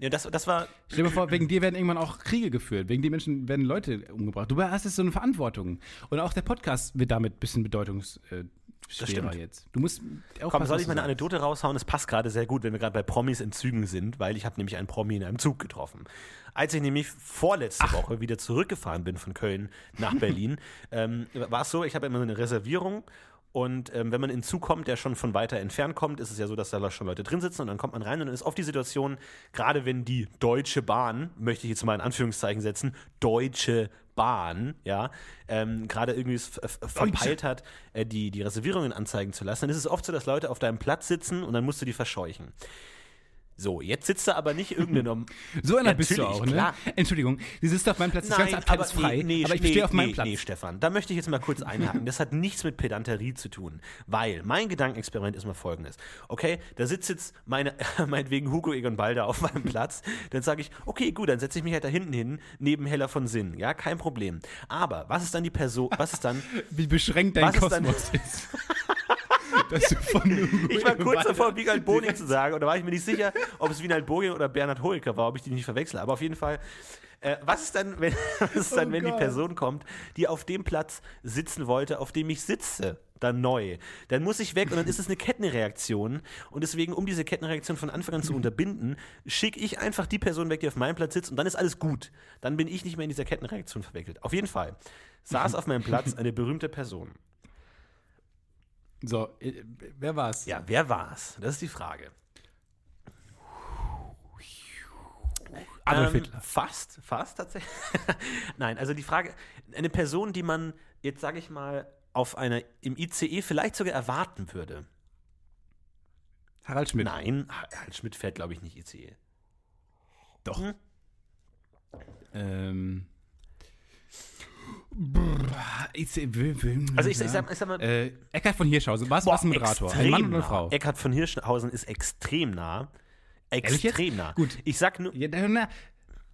Ja, das, das war. Stell dir mal vor, wegen dir werden irgendwann auch Kriege geführt. Wegen dir Menschen werden Leute umgebracht. Du hast jetzt so eine Verantwortung. Und auch der Podcast wird damit ein bisschen bedeutungsschwerer äh, jetzt. Du musst auch Komm, soll ich mal eine Anekdote raushauen? Es passt gerade sehr gut, wenn wir gerade bei Promis in Zügen sind, weil ich habe nämlich einen Promi in einem Zug getroffen. Als ich nämlich vorletzte Ach. Woche wieder zurückgefahren bin von Köln nach Berlin, ähm, war es so, ich habe immer eine Reservierung und ähm, wenn man in Zug kommt, der schon von weiter entfernt kommt, ist es ja so, dass da schon Leute drin sitzen und dann kommt man rein und dann ist oft die Situation, gerade wenn die Deutsche Bahn, möchte ich jetzt mal in Anführungszeichen setzen, Deutsche Bahn, ja, ähm, gerade irgendwie verpeilt hat, äh, die, die Reservierungen anzeigen zu lassen, dann ist es oft so, dass Leute auf deinem Platz sitzen und dann musst du die verscheuchen. So, jetzt sitzt da aber nicht irgendeine. so einer bist du auch, ne? Klar. Entschuldigung, sie sitzt auf meinem Platz, das ganze Abteil ist frei, nee, nee, aber ich nee, stehe auf meinem nee, Platz. Nee, Stefan, da möchte ich jetzt mal kurz einhaken. Das hat nichts mit Pedanterie zu tun, weil mein Gedankenexperiment ist mal folgendes. Okay, da sitzt jetzt meine, meinetwegen Hugo Egon Balder auf meinem Platz, dann sage ich, okay, gut, dann setze ich mich halt da hinten hin, neben Heller von Sinn, ja, kein Problem. Aber was ist dann die Person, was ist dann... Wie beschränkt dein Kosmos ist. Dass du von Ich war kurz davor, Wiegald Boning zu sagen, und da war ich mir nicht sicher, ob es Wiegald Boning oder Bernhard Hoeker war, ob ich die nicht verwechsle. Aber auf jeden Fall, äh, was ist dann, wenn, was ist dann, oh wenn die Person kommt, die auf dem Platz sitzen wollte, auf dem ich sitze? dann neu. Dann muss ich weg und dann ist es eine Kettenreaktion. Und deswegen, um diese Kettenreaktion von Anfang an zu unterbinden, schicke ich einfach die Person weg, die auf meinem Platz sitzt und dann ist alles gut. Dann bin ich nicht mehr in dieser Kettenreaktion verwickelt. Auf jeden Fall saß auf meinem Platz eine berühmte Person. So, äh, wer war's? Ja, wer war's? Das ist die Frage. Adolf Ähm, Hitler. Fast, fast tatsächlich. Nein, also die Frage, eine Person, die man jetzt, sage ich mal, auf einer im ICE vielleicht sogar erwarten würde. Harald Schmidt. Nein, Harald Schmidt fährt, glaube ich, nicht ICE. Doch. Hm? Ähm. Brr, ich, will, will, Also ich, ich, sag, ich sag mal, Äh, Eckhard von Hirschhausen, was boah, was ein Moderator? Ein Mann oder eine. Frau? Eckhard von Hirschhausen ist extrem nah. Extrem nah. Gut. Ich sag nur. Ja, na,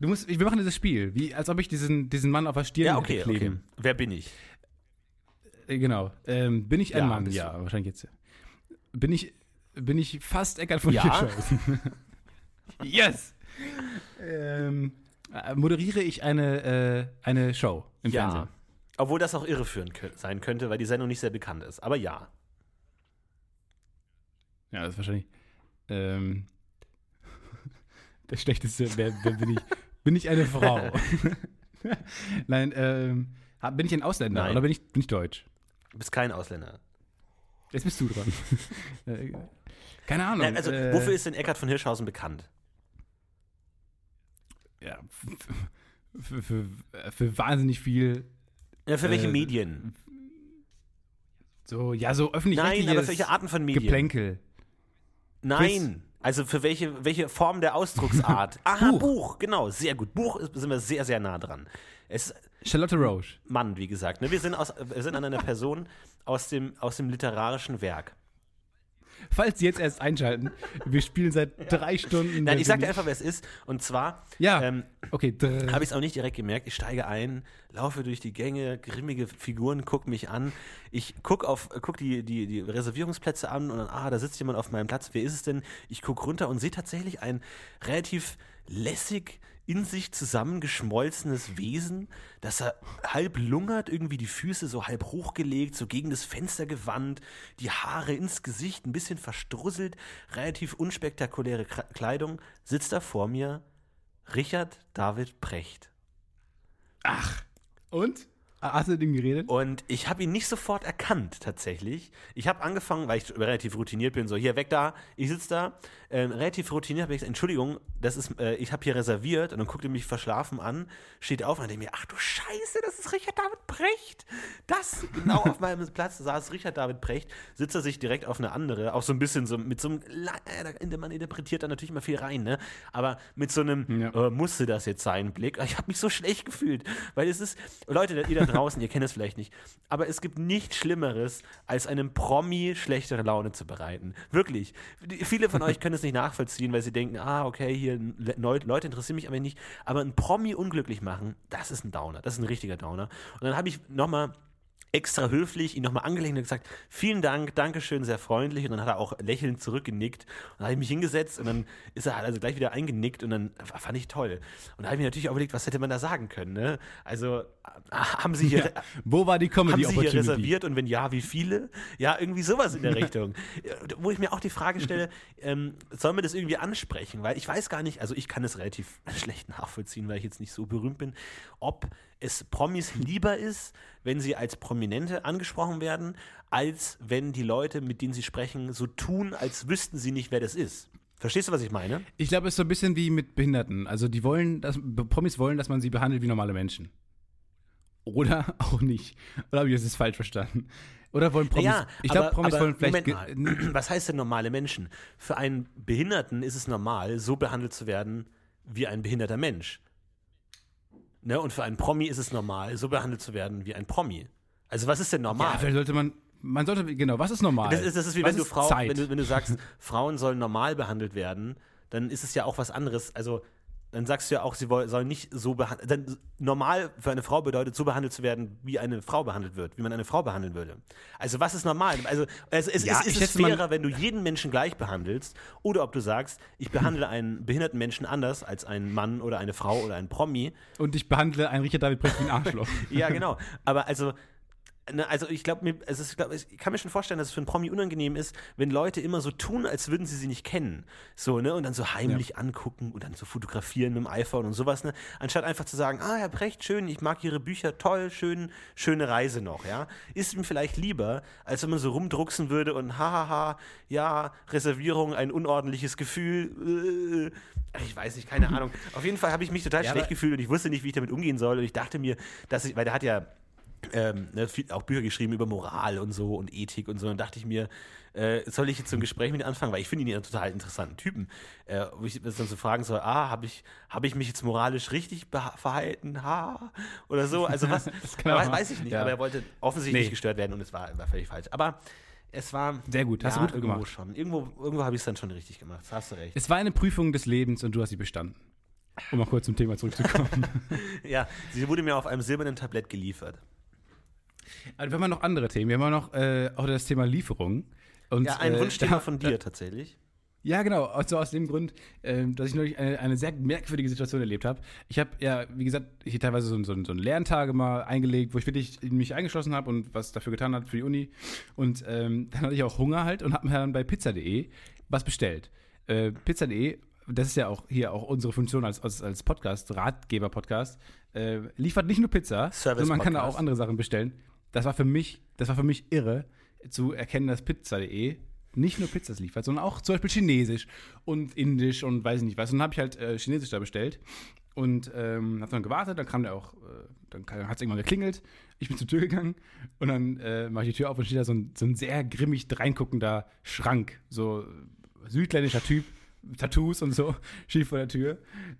du musst, wir machen dieses Spiel, wie, als ob ich diesen, diesen Mann auf der Stirn Ja, okay, okay. Wer bin ich? Äh, Genau. Ähm, bin ich ein Ja, Mann? Ja, du. wahrscheinlich jetzt. Bin ich, bin ich fast Eckart von Ja. Hirschhausen? yes! ähm, äh, moderiere ich eine, äh, eine Show im ja. Fernsehen? Obwohl das auch irreführend sein könnte, weil die Sendung nicht sehr bekannt ist. Aber ja. Ja, das ist wahrscheinlich. Ähm, der schlechteste, wer, wer bin ich? Bin ich eine Frau? Nein, ähm, bin ich ein Ausländer Nein. oder bin ich, bin ich deutsch? Du bist kein Ausländer. Jetzt bist du dran. Äh, Keine Ahnung. Ja, also, äh, wofür ist denn Eckhard von Hirschhausen bekannt? Ja, für, für, für wahnsinnig viel. Ja, für welche Äh, Medien? So, ja, so öffentlich Nein, aber für welche Arten von Medien? Geplänkel. Nein. Also für welche, welche Form der Ausdrucksart? Aha, Buch. Buch. genau, sehr gut. Buch ist, sind wir sehr, sehr nah dran. Es Charlotte Roche. Mann, wie gesagt. Ne? Wir, sind aus, wir sind an einer Person aus dem, aus dem literarischen Werk. Falls Sie jetzt erst einschalten, wir spielen seit drei Stunden. Nein, ich sag dir einfach, wer es ist. Und zwar Ja, ähm, okay. habe ich es auch nicht direkt gemerkt. Ich steige ein, laufe durch die Gänge, grimmige Figuren gucken mich an. Ich gucke auf, guck die, die, die Reservierungsplätze an und dann, ah, da sitzt jemand auf meinem Platz. Wer ist es denn? Ich gucke runter und sehe tatsächlich ein relativ lässig in sich zusammengeschmolzenes Wesen, das er halb lungert, irgendwie die Füße so halb hochgelegt, so gegen das Fenster gewandt, die Haare ins Gesicht, ein bisschen verstrusselt, relativ unspektakuläre Kleidung, sitzt da vor mir Richard David Precht. Und? Hast du mit ihm geredet? Und ich habe ihn nicht sofort erkannt, tatsächlich. Ich habe angefangen, weil ich relativ routiniert bin, so hier weg da, ich sitze da. Ähm, relativ routiniert habe ich gesagt, Entschuldigung, das ist, äh, ich habe hier reserviert. Und dann guckt er mich verschlafen an, steht auf und ich mir, ach du Scheiße, das ist Richard David Precht. Das, genau auf meinem Platz saß Richard David Precht, sitzt er sich direkt auf eine andere, auch so ein bisschen so mit so einem, äh, man interpretiert da natürlich immer viel rein, ne? Aber mit so einem, Ja. äh, musste das jetzt sein, Blick. Ich habe mich so schlecht gefühlt, weil es ist, Leute, ihr draußen, ihr kennt es vielleicht nicht, aber es gibt nichts Schlimmeres, als einem Promi schlechtere Laune zu bereiten. Wirklich. Viele von euch können es nicht nachvollziehen, weil sie denken, ah, okay, hier Le Leute Leute interessieren mich aber nicht. Aber ein Promi unglücklich machen, das ist ein Downer, das ist ein richtiger Downer. Und dann habe ich nochmal extra höflich ihn nochmal angelächelt und gesagt, vielen Dank, Dankeschön, sehr freundlich. Und dann hat er auch lächelnd zurückgenickt. Und dann habe ich mich hingesetzt und dann ist er halt also gleich wieder eingenickt und dann fand ich toll. Und da habe ich mir natürlich auch überlegt, was hätte man da sagen können. Ne? Also haben Sie hier, Ja. Wo war die Comedy haben Sie hier reserviert und wenn ja, wie viele? Ja, irgendwie sowas in der Richtung. Wo ich mir auch die Frage stelle, ähm, soll man das irgendwie ansprechen? Weil ich weiß gar nicht, also ich kann es relativ schlecht nachvollziehen, weil ich jetzt nicht so berühmt bin, ob es Promis lieber ist, wenn sie als Prominente angesprochen werden, als wenn die Leute, mit denen sie sprechen, so tun, als wüssten sie nicht, wer das ist. Verstehst du, was ich meine? Ich glaube, es ist so ein bisschen wie mit Behinderten. Also die wollen, dass, Promis wollen, dass man sie behandelt wie normale Menschen. Oder auch nicht. Oder habe ich das falsch verstanden? Oder wollen Promis. Ja, ich glaube, Promis aber wollen vielleicht. Moment mal. Was heißt denn normale Menschen? Für einen Behinderten ist es normal, so behandelt zu werden wie ein behinderter Mensch. Ne? Und für einen Promi ist es normal, so behandelt zu werden wie ein Promi. Also was ist denn normal? Ja, vielleicht sollte man. Man sollte, genau, was ist normal? das, ist, das ist wie was wenn du, Frau, wenn, du, wenn du sagst, Frauen sollen normal behandelt werden, dann ist es ja auch was anderes. Also dann sagst du ja auch, sie sollen nicht so behandelt. Dann normal für eine Frau bedeutet, so behandelt zu werden, wie eine Frau behandelt wird, wie man eine Frau behandeln würde. Also was ist normal? Also es, es, Ja, ich ist es fairer, wenn du jeden Menschen gleich behandelst, oder ob du sagst, ich behandle einen behinderten Menschen anders als einen Mann oder eine Frau oder einen Promi. Und ich behandle einen Richard David Precht wie ein Arschloch. Ja, genau. Aber also, also ich glaube, ich, glaub, ich kann mir schon vorstellen, dass es für einen Promi unangenehm ist, wenn Leute immer so tun, als würden sie sie nicht kennen. So, ne? Und dann so heimlich ja. angucken und dann so fotografieren mit dem iPhone und sowas, ne? Anstatt einfach zu sagen, ah, Herr Brecht, schön, ich mag Ihre Bücher, toll, schön, schöne Reise noch, ja. Ist ihm vielleicht lieber, als wenn man so rumdrucksen würde und hahaha, ja, Reservierung, ein unordentliches Gefühl, äh, ich weiß nicht, keine Ahnung. Auf jeden Fall habe ich mich total ja, schlecht gefühlt und ich wusste nicht, wie ich damit umgehen soll. Und ich dachte mir, dass ich, weil der hat ja ähm, ne, viel, auch Bücher geschrieben über Moral und so und Ethik und so. Und dachte ich mir, äh, soll ich jetzt so ein Gespräch mit ihm anfangen? Weil ich finde ihn ja einen total interessanten Typen. Äh, wo ich das dann so fragen soll, ah, habe ich, hab ich mich jetzt moralisch richtig verhalten? Ha? Oder so. Also was, weiß, weiß, ich nicht. Ja. Aber er wollte offensichtlich nee. nicht gestört werden und es war, war völlig falsch. Aber es war. Sehr gut, hast ja, du gut irgendwo gemacht. Schon. Irgendwo, irgendwo habe ich es dann schon richtig gemacht. Das hast du recht. Es war eine Prüfung des Lebens und du hast sie bestanden. Um mal kurz zum Thema zurückzukommen. ja, sie wurde mir auf einem silbernen Tablett geliefert. Also wir haben noch andere Themen. Wir haben noch äh, auch das Thema Lieferung. Und, ja, ein äh, Wunschthema von dir tatsächlich. Ja, genau. Also aus dem Grund, äh, dass ich neulich eine, eine, sehr merkwürdige Situation erlebt habe. Ich habe ja, wie gesagt, hier teilweise so, so, so einen Lerntage mal eingelegt, wo ich wirklich mich eingeschlossen habe und was dafür getan habe für die Uni. Und ähm, dann hatte ich auch Hunger halt und habe mir dann bei pizza.de was bestellt. Äh, pizza.de, das ist ja auch hier auch unsere Funktion als, als, als Podcast, Ratgeber-Podcast, äh, liefert nicht nur Pizza, sondern man kann da auch andere Sachen bestellen das war für mich, das war für mich irre, zu erkennen, dass Pizza.de nicht nur Pizzas liefert, sondern auch zum Beispiel Chinesisch und Indisch und weiß ich nicht was. Und dann habe ich halt äh, Chinesisch da bestellt und ähm, habe dann gewartet, dann kam der auch, äh, dann hat es irgendwann geklingelt, ich bin zur Tür gegangen und dann äh, mache ich die Tür auf und steht da so ein, so ein sehr grimmig reinguckender Schrank, so südländischer Typ, Tattoos und so, schief vor der Tür,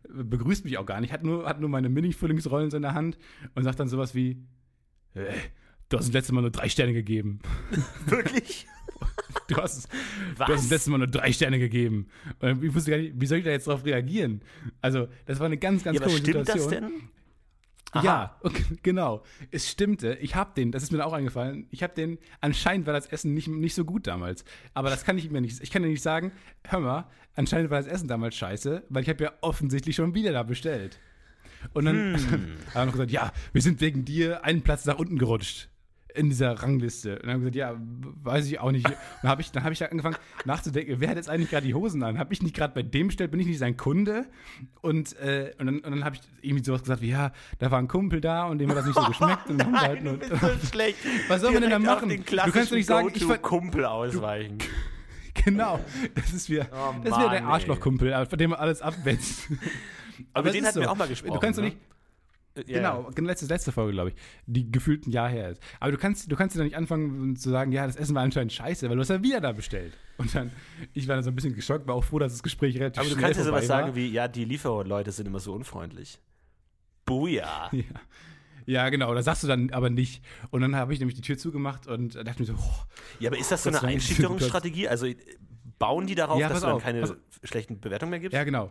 begrüßt mich auch gar nicht, hat nur, hat nur meine Mini-Frühlingsrollen in der Hand und sagt dann sowas wie, äh, Du hast das letzte Mal nur drei Sterne gegeben. Wirklich? Du hast, Was? du hast das letzte Mal nur drei Sterne gegeben. Und ich wusste gar nicht, wie soll ich da jetzt darauf reagieren? Also, das war eine ganz, ganz ja, komische stimmt Situation. das denn? Aha. Ja, okay, genau. Es stimmte. Ich habe den, das ist mir auch eingefallen, ich habe den, anscheinend war das Essen nicht, nicht so gut damals. Aber das kann ich mir nicht, ich kann dir nicht sagen, hör mal, anscheinend war das Essen damals scheiße, weil ich habe ja offensichtlich schon wieder da bestellt. Und dann hm. haben wir noch gesagt, ja, wir sind wegen dir einen Platz nach unten gerutscht in dieser Rangliste. Und dann haben gesagt, ja, weiß ich auch nicht. Und dann habe ich, hab ich angefangen nachzudenken, wer hat jetzt eigentlich gerade die Hosen an? Habe ich nicht gerade bei dem bestellt, bin ich nicht sein Kunde? Und, äh, und dann, und dann habe ich irgendwie sowas gesagt wie, ja, da war ein Kumpel da und dem hat das nicht so geschmeckt. und dann Nein, halt nur, du bist so schlecht. Was soll man denn da machen? du kannst doch nicht sagen, ich Kumpel ausweichen. genau, das ist wieder, oh, das ist wieder der Arschlochkumpel, von dem man alles abwetzt. Aber, Aber den hatten so. wir auch mal gesprochen. Du kannst ne? doch nicht ja, genau, letzte, letzte Folge, glaube ich, die gefühlt ein Jahr her ist. Aber du kannst, du kannst ja nicht anfangen zu sagen, ja, das Essen war anscheinend scheiße, weil du hast ja wieder da bestellt. Und dann, ich war dann so ein bisschen geschockt, war auch froh, dass das Gespräch relativ Aber du kannst ja sowas sagen wie, ja, die Lieferleute sind immer so unfreundlich. Buja. Ja. Ja, genau, da sagst du dann aber nicht. Und dann habe ich nämlich die Tür zugemacht und dachte mir so, oh, Ja, aber ist das so eine Einschüchterungsstrategie? Also bauen die darauf, ja, dass du dann keine schlechten Bewertungen mehr gibst? Ja, genau.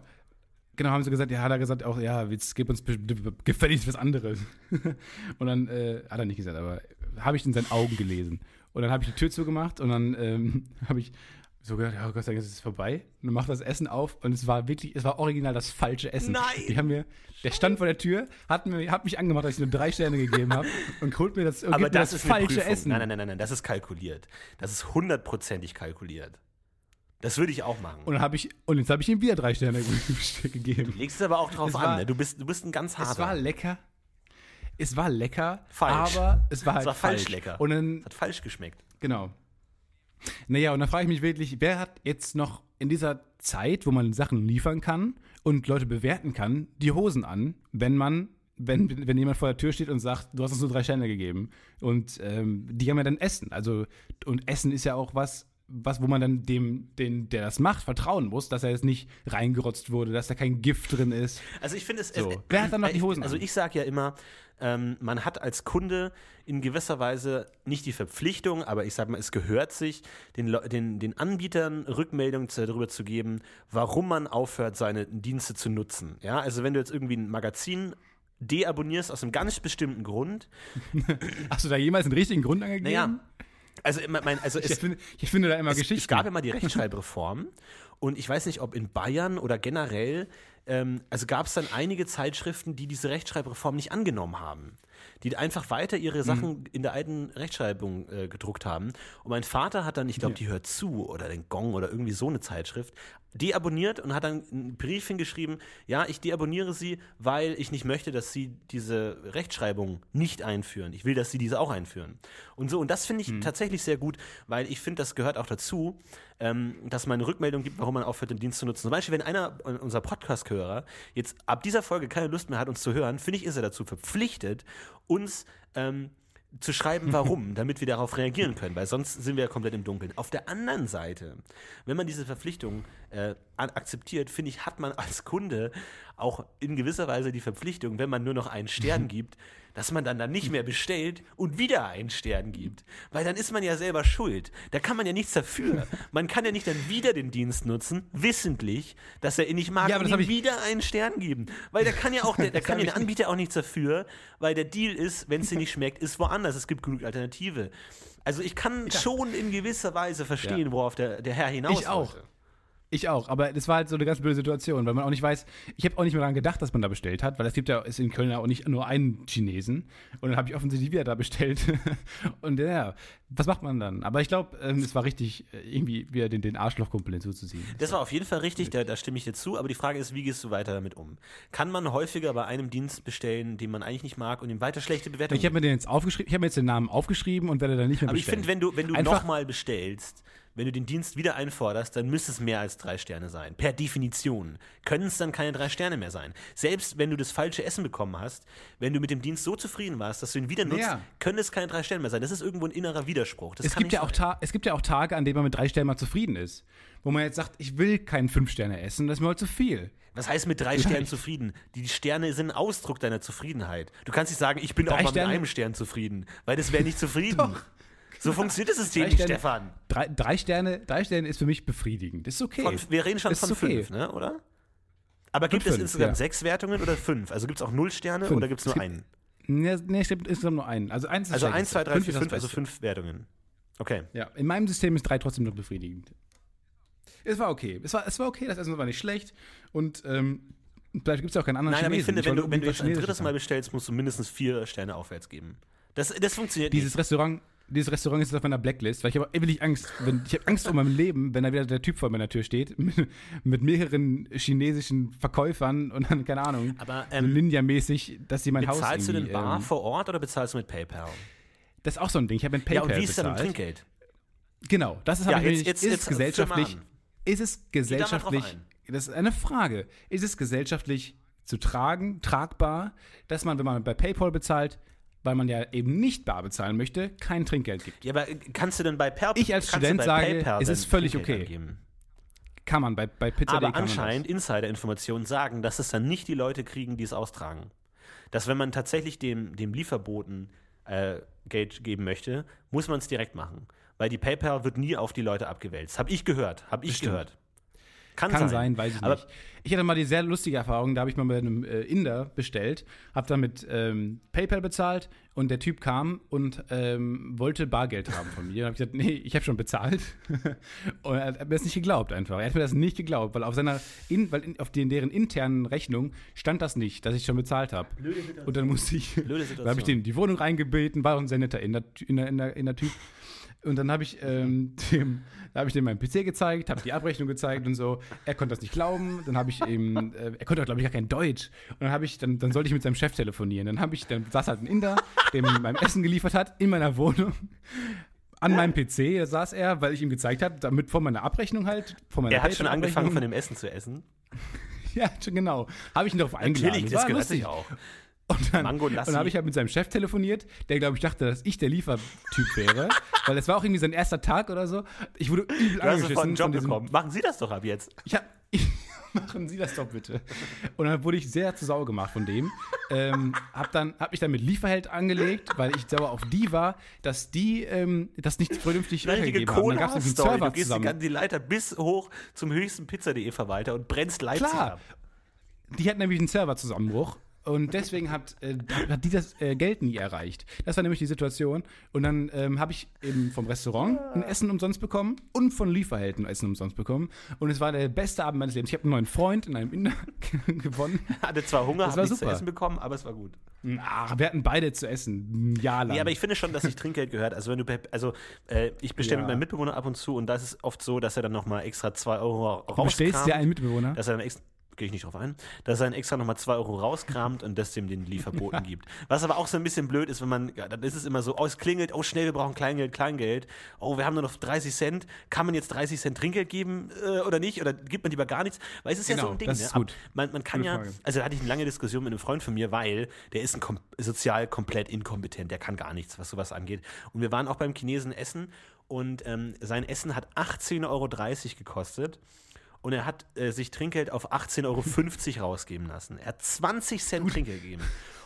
Genau, haben sie gesagt, ja, hat er gesagt auch, ja, jetzt gib uns gefälligst was anderes. und dann, äh, hat er nicht gesagt, aber habe ich in seinen Augen gelesen. Und dann habe ich die Tür zugemacht und dann ähm, habe ich so gedacht, ja, Gott sei Dank ist es vorbei. Und dann macht das Essen auf und es war wirklich, es war original das falsche Essen. Nein! Die haben mir, der stand vor der Tür, hat, mir, hat mich angemacht, dass ich nur drei Sterne gegeben habe und holt mir das, aber das, das falsche Essen. Nein, nein, nein, nein, das ist kalkuliert. Das ist hundertprozentig kalkuliert. Das würde ich auch machen. Und, dann ich, und jetzt habe ich ihm wieder drei Sterne gegeben. Du legst es aber auch drauf es an, war, ne? du, bist, du bist ein ganz harter. Es war lecker. Es war lecker, falsch. aber es war halt es war falsch. falsch lecker. Und dann, es hat falsch geschmeckt. Genau. Naja, und dann frage ich mich wirklich, wer hat jetzt noch in dieser Zeit, wo man Sachen liefern kann und Leute bewerten kann, die Hosen an, wenn man wenn, wenn jemand vor der Tür steht und sagt, du hast uns nur drei Sterne gegeben. Und ähm, die haben ja dann Essen. Also, und Essen ist ja auch was, was, wo man dann dem, den, der das macht, vertrauen muss, dass er jetzt nicht reingerotzt wurde, dass da kein Gift drin ist. Also ich finde es, so. es, Wer hat dann noch die Hosen? Also ich sage ja immer, ähm, man hat als Kunde in gewisser Weise nicht die Verpflichtung, aber ich sage mal, es gehört sich, den, den, den Anbietern Rückmeldungen darüber zu geben, warum man aufhört, seine Dienste zu nutzen. Ja, also wenn du jetzt irgendwie ein Magazin deabonnierst aus einem ganz bestimmten Grund. Hast du da jemals einen richtigen Grund angegeben? Naja, also, mein, also ich, finde, ich finde da immer es, Geschichten. Es gab immer die Rechtschreibreform und ich weiß nicht, ob in Bayern oder generell, ähm, also gab es dann einige Zeitschriften, die diese Rechtschreibreform nicht angenommen haben. Die einfach weiter Mhm. ihre Sachen in der alten Rechtschreibung äh, gedruckt haben. Und mein Vater hat dann, ich glaube, Ja. die hört zu oder den Gong oder irgendwie so eine Zeitschrift, deabonniert und hat dann einen Brief hingeschrieben, ja, ich deabonniere sie, weil ich nicht möchte, dass sie diese Rechtschreibung nicht einführen. Ich will, dass sie diese auch einführen. Und so, und das finde ich Mhm. tatsächlich sehr gut, weil ich finde, das gehört auch dazu, ähm, dass man eine Rückmeldung gibt, warum man aufhört, den Dienst zu nutzen. Zum Beispiel, wenn einer äh, unserer Podcast-Hörer jetzt ab dieser Folge keine Lust mehr hat, uns zu hören, finde ich, ist er dazu verpflichtet, uns ähm, zu schreiben, warum, damit wir darauf reagieren können, weil sonst sind wir ja komplett im Dunkeln. Auf der anderen Seite, wenn man diese Verpflichtung äh, akzeptiert, finde ich, hat man als Kunde auch in gewisser Weise die Verpflichtung, wenn man nur noch einen Stern gibt, dass man dann, dann nicht mehr bestellt und wieder einen Stern gibt. Weil dann ist man ja selber schuld. Da kann man ja nichts dafür. Man kann ja nicht dann wieder den Dienst nutzen, wissentlich, dass er ihn nicht mag Ja, aber und ihm wieder einen Stern geben. Weil da kann ja auch der, da kann ja der ich nicht. Anbieter auch nichts dafür, weil der Deal ist, wenn es dir nicht schmeckt, ist woanders. Es gibt genug Alternative. Also ich kann schon in gewisser Weise verstehen, Ja. worauf der, der Herr hinaus Ich auch. wollte. Ich auch, aber das war halt so eine ganz blöde Situation, weil man auch nicht weiß, ich habe auch nicht mehr daran gedacht, dass man da bestellt hat, weil es gibt ja ist in Köln ja auch nicht nur einen Chinesen und dann habe ich offensichtlich wieder da bestellt und ja, was macht man dann? Aber ich glaube, ähm, es war richtig, äh, irgendwie wieder den, den Arschlochkumpel hinzuzuziehen. Das war auf jeden Fall richtig, da, da stimme ich dir zu, aber die Frage ist, wie gehst du weiter damit um? Kann man häufiger bei einem Dienst bestellen, den man eigentlich nicht mag und ihm weiter schlechte Bewertungen Ich habe mir den jetzt aufgeschrieben, ich habe mir jetzt den Namen aufgeschrieben und werde dann nicht mehr Aber ich bestellen. finde, wenn du, wenn du nochmal bestellst, wenn du den Dienst wieder einforderst, dann müsste es mehr als drei Sterne sein. Per Definition. Können es dann keine drei Sterne mehr sein. Selbst wenn du das falsche Essen bekommen hast, wenn du mit dem Dienst so zufrieden warst, dass du ihn wieder nutzt, Ja. können es keine drei Sterne mehr sein. Das ist irgendwo ein innerer Widerspruch. Das es gibt, ja auch sein. Es gibt ja auch Tage, an denen man mit drei Sternen mal zufrieden ist. Wo man jetzt sagt, ich will keinen Fünf-Sterne essen, das ist mir heute zu viel. Was heißt mit drei Sternen zufrieden? Die Sterne sind ein Ausdruck deiner Zufriedenheit. Du kannst nicht sagen, ich bin auch Drei mal Sterne- mit einem Stern zufrieden, weil das wäre nicht zufrieden. Doch. So funktioniert das System Drei nicht, Stefan. Drei, drei, Sterne, drei Sterne ist für mich befriedigend. Das ist okay. Von, wir reden schon Ist von okay. fünf, ne? oder? Aber gibt Von es fünf, insgesamt ja. sechs Wertungen oder fünf? Also gibt es auch null Sterne Fünf. oder gibt es nur Es gibt- einen? Nee, nee, stimmt, insgesamt nur einen. Also eins ist Also eins, zwei, drei, Fünf vier, fünf, also fünf Wertungen. Okay. Ja, in meinem System ist drei trotzdem noch befriedigend. Es war okay. Es war, es war okay, das Essen war nicht schlecht. Und ähm, vielleicht gibt es ja auch keinen anderen Nein, aber ich Chinesen. finde, wenn du, wenn du jetzt ein drittes Mal bestellst, musst du mindestens vier Sterne aufwärts geben. Das, das funktioniert Dieses nicht. Restaurant, dieses Restaurant ist jetzt auf meiner Blacklist, weil ich habe ewig Angst, wenn, ich habe Angst um mein Leben, wenn da wieder der Typ vor meiner Tür steht, mit, mit mehreren chinesischen Verkäufern und dann, keine Ahnung, Aber so ähm, Ninja-mäßig, dass sie mein Haus bezahlst du den Bar ähm, vor Ort oder bezahlst du mit PayPal? Das ist auch so ein Ding. Ich habe Ja, PayPal und wie ist im Trinkgeld? Genau, das ist, Ja, jetzt- jetzt- ist jetzt gesellschaftlich, ist es gesellschaftlich, das ist eine Frage, ist es gesellschaftlich zu tragen, tragbar, dass man, wenn man bei PayPal bezahlt, weil man ja eben nicht bar bezahlen möchte, kein Trinkgeld gibt. Ja, aber kannst du denn bei PayPal Ich als Student sage, PayPal es ist völlig Trinkgeld okay. angeben? Kann man bei, bei Pizza Aber anscheinend Insider-Informationen sagen, dass es dann nicht die Leute kriegen, die es austragen. Dass wenn man tatsächlich dem, dem Lieferboten äh, Geld geben möchte, muss man es direkt machen. Weil die PayPal wird nie auf die Leute abgewälzt. Habe ich gehört. Habe ich Bestimmt. gehört. Kann, Kann sein, weiß ich Aber nicht. Ich hatte mal die sehr lustige Erfahrung, da habe ich mal bei einem äh, Inder bestellt, habe dann mit ähm, PayPal bezahlt und der Typ kam und ähm, wollte Bargeld haben von mir. Und habe ich gesagt, nee, ich habe schon bezahlt. und er hat mir das nicht geglaubt einfach. Er hat mir das nicht geglaubt, weil auf seiner, in, weil in, auf den, deren internen Rechnung stand das nicht, dass ich schon bezahlt habe. Und dann musste ich, dann habe ich den in die Wohnung reingebeten, war auch ein sehr netter Inder, Inder, Inder, Inder Typ. Und dann habe ich, ähm, dem, da habe ich dem meinen PC gezeigt, habe die Abrechnung gezeigt und so. Er konnte das nicht glauben. Dann habe ich ihm, äh, er konnte auch, glaube ich, gar kein Deutsch. Und dann habe ich, dann, dann sollte ich mit seinem Chef telefonieren. Dann habe ich, dann saß halt ein Inder, der mir mein Essen geliefert hat, in meiner Wohnung. An meinem PC saß er, weil ich ihm gezeigt habe, damit vor meiner Abrechnung halt, vor meiner er hat schon angefangen, von dem Essen zu essen. Ja, schon genau. Habe ich ihn darauf eingeladen. Natürlich, war das gehört lustig. sich auch. Und dann, Mango und Lassi. dann habe ich halt mit seinem Chef telefoniert, der, glaube ich, dachte, dass ich der Liefertyp wäre. weil es war auch irgendwie sein erster Tag oder so. Ich wurde übel Du hast angeschissen Job von diesem. bekommen. Machen Sie das doch ab jetzt. Ich hab, machen Sie das doch bitte. Und dann wurde ich sehr zu Sau gemacht von dem. Ähm, hab, dann, hab mich dann mit Lieferheld angelegt, weil ich sauer auf die war, dass die ähm, das nicht vernünftig weitergegeben haben. Dann gab es einen. Server Du gehst die, zusammen. die Leiter bis hoch zum höchsten Pizza.de Verwalter und brennst Leipzig Klar. ab. Die hatten nämlich einen Serverzusammenbruch Und deswegen hat, äh, hat die das äh, Geld nie erreicht. Das war nämlich die Situation. Und dann ähm, habe ich eben vom Restaurant ein Essen umsonst bekommen und von Lieferhelden ein Essen umsonst bekommen. Und es war der beste Abend meines Lebens. Ich habe einen neuen Freund in einem Inder gewonnen. Hatte zwar Hunger, Das hab war nichts zu essen bekommen, aber es war gut. Ach, wir hatten beide zu essen. Ein Jahr lang. Ja, aber ich finde schon, dass sich Trinkgeld gehört. Also wenn du, also äh, ich bestelle Ja. mit meinem Mitbewohner ab und zu und da ist es oft so, dass er dann nochmal extra 2 Euro du bestellst dir einen Mitbewohner. dass er dann extra gehe ich nicht drauf ein, dass er dann extra nochmal 2 Euro rauskramt und das dem den Lieferboten gibt. Was aber auch so ein bisschen blöd ist, wenn man, ja, dann ist es immer so, oh, es klingelt, oh, schnell, wir brauchen Kleingeld, Kleingeld. Oh, wir haben nur noch 30 Cent. Kann man jetzt 30 Cent Trinkgeld geben äh, oder nicht? Oder gibt man lieber gar nichts? Weil es ist ja Genau, so ein Ding, das ne? ist gut. Ab- Man, man kann Gute ja, Frage. also da hatte ich eine lange Diskussion mit einem Freund von mir, weil der ist ein kom sozial komplett inkompetent, der kann gar nichts, was sowas angeht. Und wir waren auch beim Chinesen essen und ähm, sein Essen hat 18,30 Euro gekostet. Und er hat äh, sich Trinkgeld auf 18,50 Euro rausgeben lassen. Er hat 20 Cent Trinkgeld gegeben.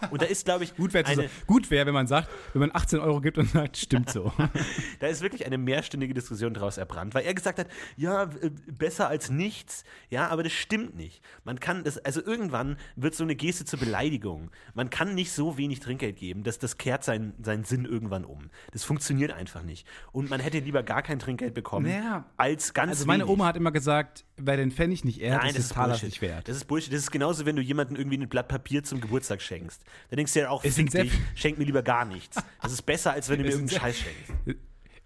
Und da ist, glaube ich, Gut wäre, eine, gut wär, wenn man sagt, wenn man 18 Euro gibt und sagt, stimmt so. da ist wirklich eine mehrstündige Diskussion daraus erbrannt, weil er gesagt hat, ja, äh, besser als nichts. Ja, aber das stimmt nicht. Man kann das, also irgendwann wird so eine Geste zur Beleidigung. Man kann nicht so wenig Trinkgeld geben, dass das kehrt seinen, seinen Sinn irgendwann um. Das funktioniert einfach nicht. Und man hätte lieber gar kein Trinkgeld bekommen, Naja, als ganz Also meine wenig. Oma hat immer gesagt, wer den Pfennig nicht ehrt, Nein, ist das ist Bullshit. nicht wert. Das ist Bullshit. Das ist genauso, wenn du jemandem irgendwie ein Blatt Papier zum Geburtstag schenkst. Da denkst du ja auch, fick dich, schenk mir lieber gar nichts. Das ist besser, als wenn du mir irgendeinen Scheiß schenkst.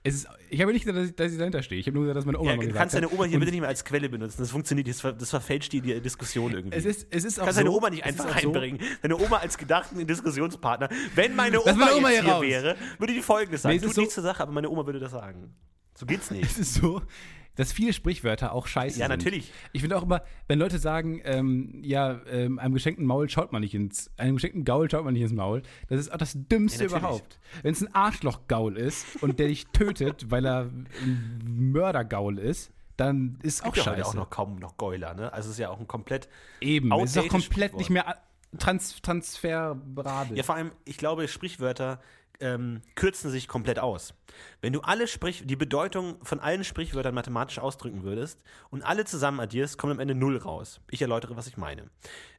Ist, ich habe nicht gesagt, dass ich, dass ich dahinter stehe. Ich habe nur gesagt, dass meine Oma Ja, mal du gesagt kannst deine hat. Oma hier Und bitte nicht mehr als Quelle benutzen. Das funktioniert, das, ver das verfälscht die, die Diskussion irgendwie. Es ist, es ist kannst so, deine Oma nicht einfach auch so- einbringen. Deine Oma als gedachten Diskussionspartner. Wenn meine Oma, meine Oma hier hier wäre, würde die folgendes sagen. Nee, Tut so- nichts zur Sache, aber meine Oma würde das sagen. So geht's nicht. Es ist so, dass viele Sprichwörter auch scheiße Ja, sind. natürlich. Ich finde auch immer, wenn Leute sagen, ähm, ja, ähm, einem geschenkten Maul schaut man nicht ins, einem geschenkten Gaul schaut man nicht ins Maul, das ist auch das Dümmste Ja, überhaupt. Wenn es ein Arschloch-Gaul ist und der dich tötet, weil er ein Mörder-Gaul ist, dann ist auch ja scheiße. heute auch noch kaum noch Geuler, ne? Also es ist ja auch ein komplett Eben, es ist auch komplett nicht mehr trans transferabel. Ja, vor allem, ich glaube, Sprichwörter ähm, kürzen sich komplett aus. Wenn du alle Sprich die Bedeutung von allen Sprichwörtern mathematisch ausdrücken würdest und alle zusammen addierst, kommt am Ende null raus. Ich erläutere, was ich meine.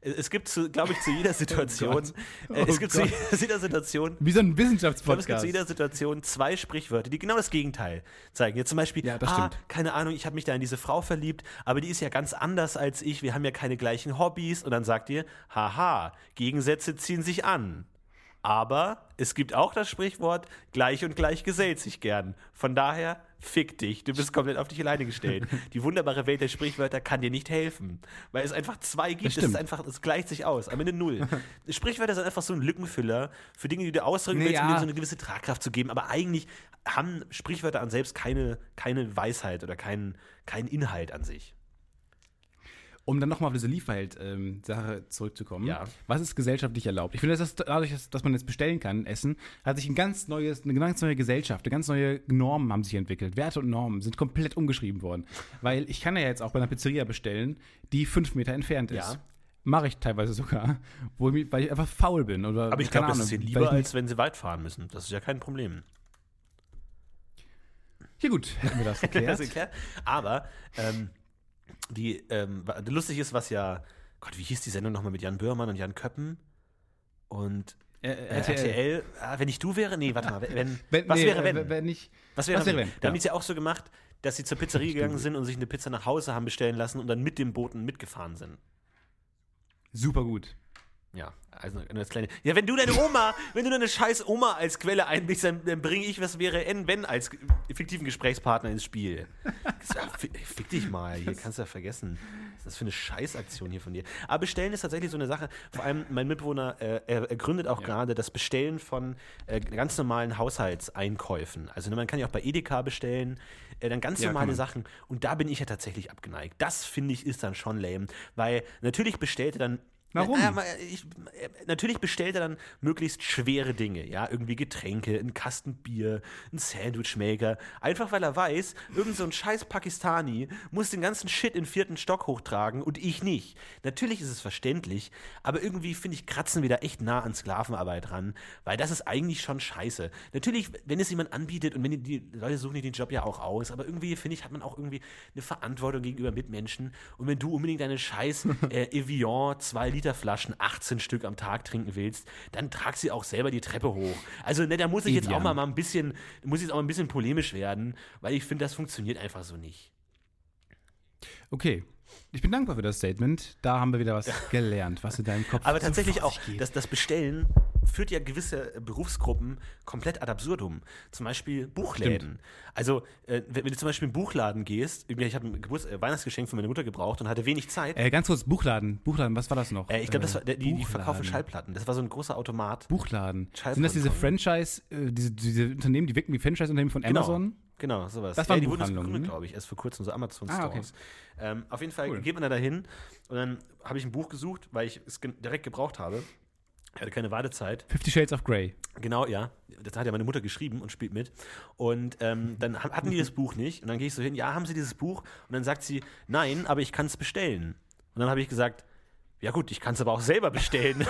Es gibt, glaube ich, zu jeder Situation, Gott. äh, es Oh gibt Gott. zu jeder Situation Wie so ein glaube, es gibt Wissenschaftspodcast. zu jeder Situation zwei Sprichwörter, die genau das Gegenteil zeigen. Jetzt zum Beispiel, Ja, ah, keine Ahnung, ich habe mich da in diese Frau verliebt, aber die ist ja ganz anders als ich, wir haben ja keine gleichen Hobbys. Und dann sagt ihr, haha, Gegensätze ziehen sich an. Aber es gibt auch das Sprichwort, gleich und gleich gesellt sich gern. Von daher, fick dich, du bist komplett auf dich alleine gestellt. Die wunderbare Welt der Sprichwörter kann dir nicht helfen, weil es einfach zwei gibt, es ist einfach, es gleicht sich aus, am Ende null. Sprichwörter sind einfach so ein Lückenfüller für Dinge, die du ausdrücken willst, um ja. denen so eine gewisse Tragkraft zu geben, aber eigentlich haben Sprichwörter an selbst keine, keine Weisheit oder keinen keinen Inhalt an sich. Um dann nochmal auf diese Lieferheld-Sache zurückzukommen. Ja. Was ist gesellschaftlich erlaubt? Ich finde, dass das, dadurch, dass, man jetzt bestellen kann, Essen, hat sich ein ganz neues, eine ganz neue Gesellschaft, eine ganz neue Normen haben sich entwickelt. Werte und Normen sind komplett umgeschrieben worden. Weil ich kann ja jetzt auch bei einer Pizzeria bestellen, die fünf Meter entfernt ist. Ja. Mache ich teilweise sogar, ich, weil ich einfach faul bin. Oder, Aber ich glaube, das ist ihnen lieber, als wenn sie weit fahren müssen. Das ist ja kein Problem. Ja gut, hätten wir das geklärt. Das klar. Aber ähm, die, ähm, lustig ist, was ja, Gott, wie hieß die Sendung nochmal mit Jan Böhrmann und Jan Köppen? Und Äh, RTL. RTL, ah, wenn ich du wäre? Nee, warte mal, wenn, Wenn, was nee, wäre äh, wenn? wenn nicht, Was wäre Was wenn? wenn? Da haben die es ja auch so gemacht, dass sie zur Pizzeria Stimmt. gegangen sind und sich eine Pizza nach Hause haben bestellen lassen und dann mit dem Boten mitgefahren sind. super gut. Ja, also das kleine. Ja, wenn du deine Oma, wenn du deine scheiß Oma als Quelle einblickst, dann, dann bringe ich, was wäre N, wenn, als fiktiven Gesprächspartner ins Spiel. Ja, fick, dich mal, hier kannst du ja vergessen. Was ist das für eine Scheißaktion hier von dir? Aber Bestellen ist tatsächlich so eine Sache. Vor allem mein Mitbewohner, äh, er, gründet auch gerade das Bestellen von äh, ganz normalen Haushaltseinkäufen. Also ne, man kann ja auch bei Edeka bestellen, äh, dann ganz Ja, normale man. Sachen. Und da bin ich ja tatsächlich abgeneigt. Das finde ich ist dann schon lame, weil natürlich bestellt er dann Warum? Naja, mal, ich, äh, natürlich bestellt er dann möglichst schwere Dinge, ja, irgendwie Getränke, ein Kasten Bier, ein Sandwichmaker, einfach weil er weiß, irgend so ein scheiß Pakistani muss den ganzen Shit in vierten Stock hochtragen und ich nicht. Natürlich ist es verständlich, aber irgendwie finde ich kratzen wir da echt nah an Sklavenarbeit ran, weil das ist eigentlich schon scheiße. Natürlich, wenn es jemand anbietet und wenn die, die Leute suchen die den Job ja auch aus, aber irgendwie finde ich, hat man auch irgendwie eine Verantwortung gegenüber Mitmenschen und wenn du unbedingt deine scheiß äh, Evian 2 Liter Liter-Flaschen 18 Stück am Tag trinken willst, dann trag sie auch selber die Treppe hoch. Also, ne, da muss ich jetzt auch mal, mal ein bisschen, muss jetzt auch mal ein bisschen polemisch werden, weil ich finde, das funktioniert einfach so nicht. Okay. Ich bin dankbar für das Statement. Da haben wir wieder was gelernt, was in deinem Kopf Aber tatsächlich auch, das, das Bestellen führt ja gewisse Berufsgruppen komplett ad absurdum. Zum Beispiel Buchläden. Stimmt. Also, äh, wenn, wenn, du zum Beispiel in einen Buchladen gehst, ich habe ein Geburts äh, Weihnachtsgeschenk von meiner Mutter gebraucht und hatte wenig Zeit. Äh, ganz kurz, Buchladen. Buchladen, was war das noch? Äh, ich glaube, das war die, die verkaufen Schallplatten. Das war so ein großer Automat. Buchladen. Sind das diese Franchise, äh, diese, diese, Unternehmen, die wirken wie Franchise-Unternehmen von genau. Amazon? Genau, sowas. Das war ja, die wurden gegründet, glaube ich, erst vor kurzem, so Amazon-Stores. Ah, okay. ähm, auf jeden Fall cool. geht man da dahin und dann habe ich ein Buch gesucht, weil ich es direkt gebraucht habe. Ich hatte keine Wartezeit. Fifty Shades of Grey. Genau, ja. Das hat ja meine Mutter geschrieben und spielt mit. Und ähm, dann hatten die das Buch nicht. Und dann gehe ich so hin, ja, haben sie dieses Buch? Und dann sagt sie, nein, aber ich kann es bestellen. Und dann habe ich gesagt, ja gut, ich kann es aber auch selber bestellen.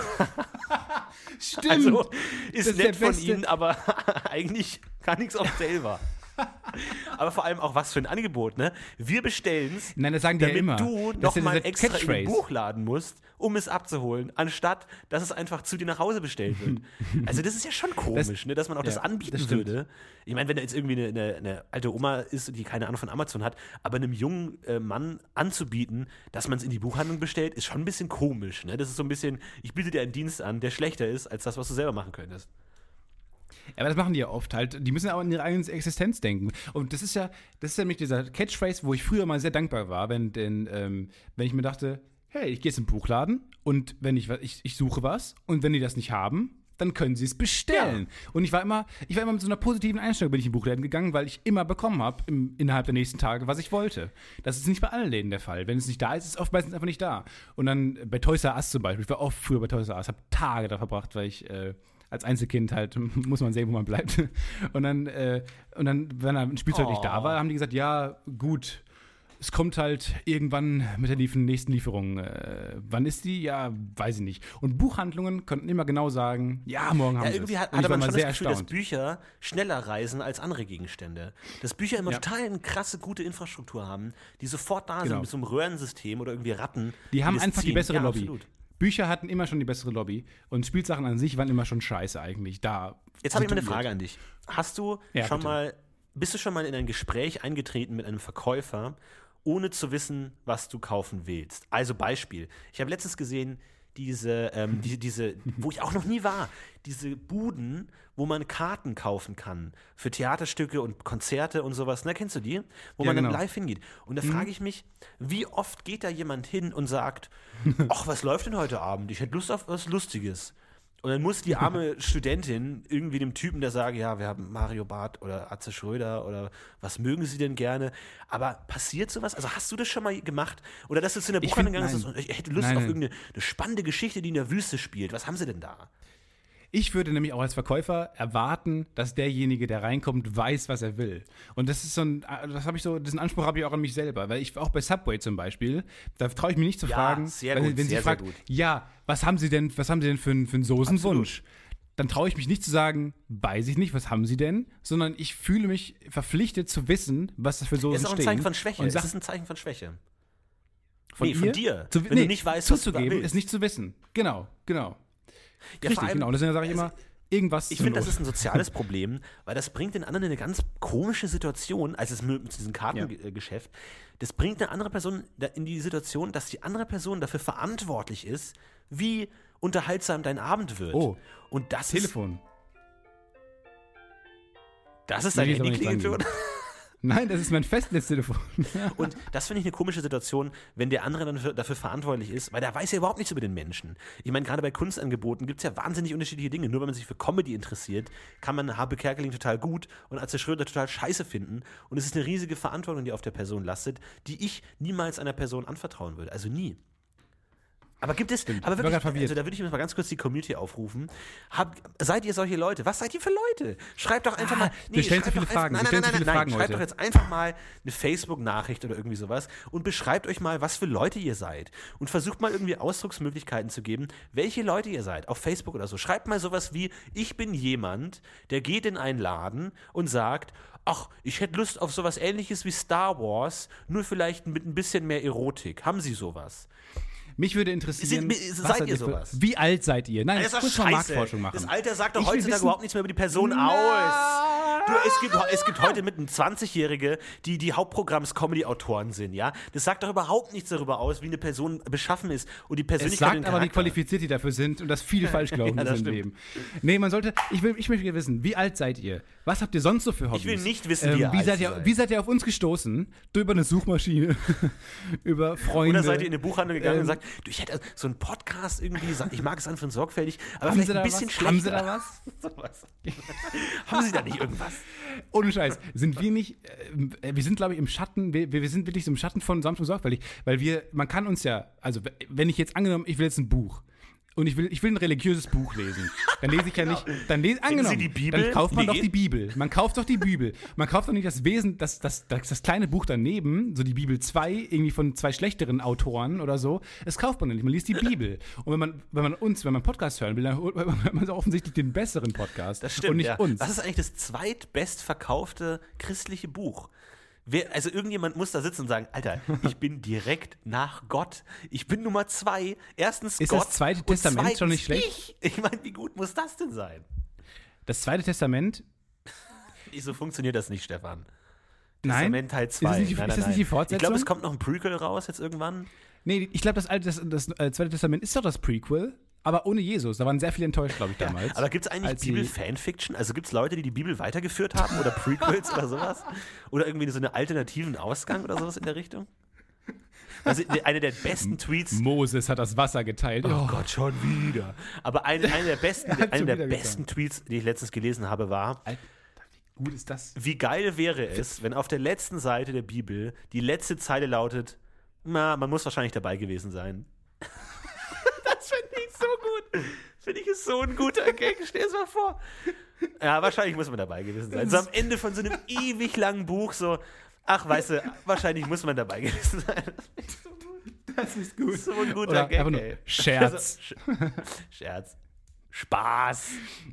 Stimmt. Also ist, ist nett von Ihnen, aber eigentlich kann ich es auch selber. Aber vor allem auch was für ein Angebot, ne? Wir bestellen es, damit ja immer. du nochmal extra in den Buchladen musst, um es abzuholen, anstatt dass es einfach zu dir nach Hause bestellt wird. also das ist ja schon komisch, das, ne? dass man auch ja, das anbieten das würde. Ich meine, wenn da jetzt irgendwie eine, eine, eine, alte Oma ist, die keine Ahnung von Amazon hat, aber einem jungen äh, Mann anzubieten, dass man es in die Buchhandlung bestellt, ist schon ein bisschen komisch. Ne? Das ist so ein bisschen, ich biete dir einen Dienst an, der schlechter ist als das, was du selber machen könntest. Ja, aber das machen die ja oft halt. Die müssen auch an ihre eigene Existenz denken. Und das ist ja, das ist ja nämlich dieser Catchphrase, wo ich früher mal sehr dankbar war, wenn, denn, ähm, wenn ich mir dachte, hey, ich gehe jetzt in den Buchladen und wenn ich, ich, ich suche was und wenn die das nicht haben, dann können sie es bestellen. Ja. Und ich war immer, ich war immer mit so einer positiven Einstellung bin ich in Buchläden gegangen, weil ich immer bekommen habe innerhalb der nächsten Tage, was ich wollte. Das ist nicht bei allen Läden der Fall. Wenn es nicht da ist, ist es oft meistens einfach nicht da. Und dann bei Toys R Us zum Beispiel, ich war oft früher bei Toys R Us, habe Tage da verbracht, weil ich äh, als Einzelkind halt muss man sehen, wo man bleibt. Und dann, äh, und dann, wenn ein Spielzeug oh. nicht da war, haben die gesagt, ja, gut, es kommt halt irgendwann mit der nächsten Lieferung. Äh, wann ist die? Ja, weiß ich nicht. Und Buchhandlungen konnten immer genau sagen, ja, morgen haben ja, irgendwie hat, hatte man schon das Gefühl, erstaunt. dass Bücher schneller reisen als andere Gegenstände. Dass Bücher immer ja. total eine krasse, gute Infrastruktur haben, die sofort da genau. sind mit so einem Röhrensystem oder irgendwie Ratten. Die, die haben einfach ziehen. die bessere ja, Lobby. Absolut. Bücher hatten immer schon die bessere Lobby und Spielsachen an sich waren immer schon scheiße eigentlich. Da Jetzt habe ich mal eine Frage an dich. Hast du ja, schon bitte. mal, bist du schon mal in ein Gespräch eingetreten mit einem Verkäufer, ohne zu wissen, was du kaufen willst? Also Beispiel. Ich habe letztens gesehen, diese, ähm, die, diese, wo ich auch noch nie war, diese Buden, wo man Karten kaufen kann für Theaterstücke und Konzerte und sowas. Na, kennst du die? Wo ja, man genau. dann live hingeht. Und da mhm. frage ich mich, wie oft geht da jemand hin und sagt, ach, was läuft denn heute Abend? Ich hätte Lust auf was Lustiges. Und dann muss die arme Studentin irgendwie dem Typen, der sagt, ja, wir haben Mario Barth oder Atze Schröder oder was mögen sie denn gerne? Aber passiert sowas? Also hast du das schon mal gemacht? Oder dass du zu einer Buchhandlung gegangen bist und ich hätte Lust nein, auf irgendeine spannende Geschichte, die in der Wüste spielt. Was haben sie denn da? Ich würde nämlich auch als Verkäufer erwarten, dass derjenige, der reinkommt, weiß, was er will. Und das ist so ein, das habe ich so, diesen Anspruch habe ich auch an mich selber, weil ich auch bei Subway zum Beispiel, da traue ich mich nicht zu ja, fragen, sehr wenn, gut, wenn sehr, sie fragt, ja, was haben Sie denn, was haben Sie denn für, für einen Soßenwunsch? Absolut dann traue ich mich nicht zu sagen, weiß ich nicht, was haben Sie denn, sondern ich fühle mich verpflichtet zu wissen, was das für Soßen stehen. Das ist auch ein Zeichen von Schwäche. Und es ist ein Zeichen von Schwäche. Von, nee, von dir. Zu, wenn nee, du nicht weißt, was du willst. ist nicht zu wissen. Genau, genau. Ja, Richtig, allem, genau. Deswegen sage ich immer, irgendwas. Ich finde, das ist ein soziales Problem, weil das bringt den anderen in eine ganz komische Situation, als es mit diesem Kartengeschäft. Ja. Das bringt eine andere Person in die Situation, dass die andere Person dafür verantwortlich ist, wie unterhaltsam dein Abend wird. Oh. Und das Telefon. ist. Das ist dein Handy klingelt Nein, das ist mein Festnetztelefon. und das finde ich eine komische Situation, wenn der andere dann dafür, dafür, verantwortlich ist, weil der weiß ja überhaupt nichts über den Menschen. Ich meine, gerade bei Kunstangeboten gibt es ja wahnsinnig unterschiedliche Dinge. Nur wenn man sich für Comedy interessiert, kann man Habe Kerkeling total gut und Atze Schröder total scheiße finden. Und es ist eine riesige Verantwortung, die auf der Person lastet, die ich niemals einer Person anvertrauen würde. Also nie. Aber gibt es, Stimmt. aber wirklich, also da würde ich mir mal ganz kurz die Community aufrufen. Hab, seid ihr solche Leute? Was seid ihr für Leute? Schreibt doch einfach ah, mal. Nee, wir stellen so viele Fragen. Einfach, nein, nein, nein, nein, nein, schreibt doch jetzt einfach mal eine Facebook-Nachricht oder irgendwie sowas und beschreibt euch mal, was für Leute ihr seid. Und versucht mal irgendwie Ausdrucksmöglichkeiten zu geben, welche Leute ihr seid. Auf Facebook oder so. Schreibt mal sowas wie: Ich bin jemand, der geht in einen Laden und sagt, ach, ich hätte Lust auf sowas ähnliches wie Star Wars, nur vielleicht mit ein bisschen mehr Erotik. Haben Sie sowas? Mich würde interessieren, Sind- seid ihr sowas? Wie alt seid ihr? Nein, Das ist doch. Marktforschung machen. Das Alter sagt doch Ich heutzutage wissen- überhaupt nichts mehr über die Person Na. aus. Du, es, gibt, es gibt heute mit einem 20-Jährige, die die Hauptprogramms-Comedy-Autoren sind, ja? Das sagt doch überhaupt nichts darüber aus, wie eine Person beschaffen ist und die es Persönlichkeit sagt und aber, wie qualifiziert die dafür sind und dass viel falsch gelaufen Ja, das im. Leben. Nee, man sollte, ich, will, ich möchte wissen, wie alt seid ihr? Was habt ihr sonst so für Hobbys? will nicht wissen, wie ihr wie alt seid ihr seid. Wie seid ihr auf uns gestoßen? Du über eine Suchmaschine, über Freunde. Oder seid ihr in eine Buchhandlung gegangen Ähm, und sagt, du, ich hätte so einen Podcast irgendwie, ich mag es an von sorgfältig, aber Haben vielleicht ein bisschen was? schlechter. Haben Sie da was? Sowas. Haben Sie da nicht irgendwas? Ohne Scheiß. Sind wir nicht, äh, wir sind, glaube ich, im Schatten, wir, wir sind wirklich so im Schatten von sanft und sorgfältig, weil wir, man kann uns ja, also wenn ich jetzt angenommen, ich will jetzt ein Buch und ich will, ich will ein religiöses Buch lesen, dann lese ich ja nicht, dann lese, angenommen, Sie die Bibel? dann kauft man Nee. doch die Bibel. Man kauft doch die Bibel. Man kauft doch nicht das Wesen, das, das, das, das kleine Buch daneben, so die Bibel 2, irgendwie von zwei schlechteren Autoren oder so, das kauft man nicht. Man liest die Bibel. Und wenn man, wenn man uns, wenn man Podcast hören will, dann holt man man offensichtlich den besseren Podcast. Das stimmt. Und nicht ja. uns. Was ist eigentlich das zweitbestverkaufte christliche Buch? Wer, also irgendjemand muss da sitzen und sagen, Alter, ich bin direkt nach Gott. Ich bin Nummer zwei. Erstens Ist Gott. das Zweite Testament schon nicht schlecht? Ich, ich meine, wie gut muss das denn sein? Das Zweite Testament Ich, so funktioniert das nicht, Stefan. Nein. Testament Teil 2. Ist das nicht- ist das nicht die Ich glaube, Fortsetzung? es kommt noch ein Prequel raus jetzt irgendwann. Nee, ich glaube, das, alte- das, das äh, Zweite Testament ist doch das Prequel, aber ohne Jesus. Da waren sehr viele enttäuscht, glaube ich, damals. Aber gibt es eigentlich Bibel-Fanfiction? Also gibt es Leute, die die Bibel weitergeführt haben oder Prequels oder sowas? Oder irgendwie so einen alternativen Ausgang oder sowas in der Richtung? Also eine der besten Tweets. Moses hat das Wasser geteilt. Oh Gott, schon wieder. Aber eine, eine der besten, eine der besten Tweets, die ich letztens gelesen habe, war, Alter, wie gut ist das? wie geil wäre es, wenn auf der letzten Seite der Bibel die letzte Zeile lautet, na, man muss wahrscheinlich dabei gewesen sein. Das so gut. Finde ich ist so ein guter Gag. Stell es mal vor. Ja, wahrscheinlich muss man dabei gewesen sein. So am Ende von so einem ewig langen Buch so, ach, weißt du, wahrscheinlich muss man dabei gewesen sein. Das ist gut. So ein guter Oder Gag, einfach nur ey. Scherz. Also, Sch- Scherz. Spaß.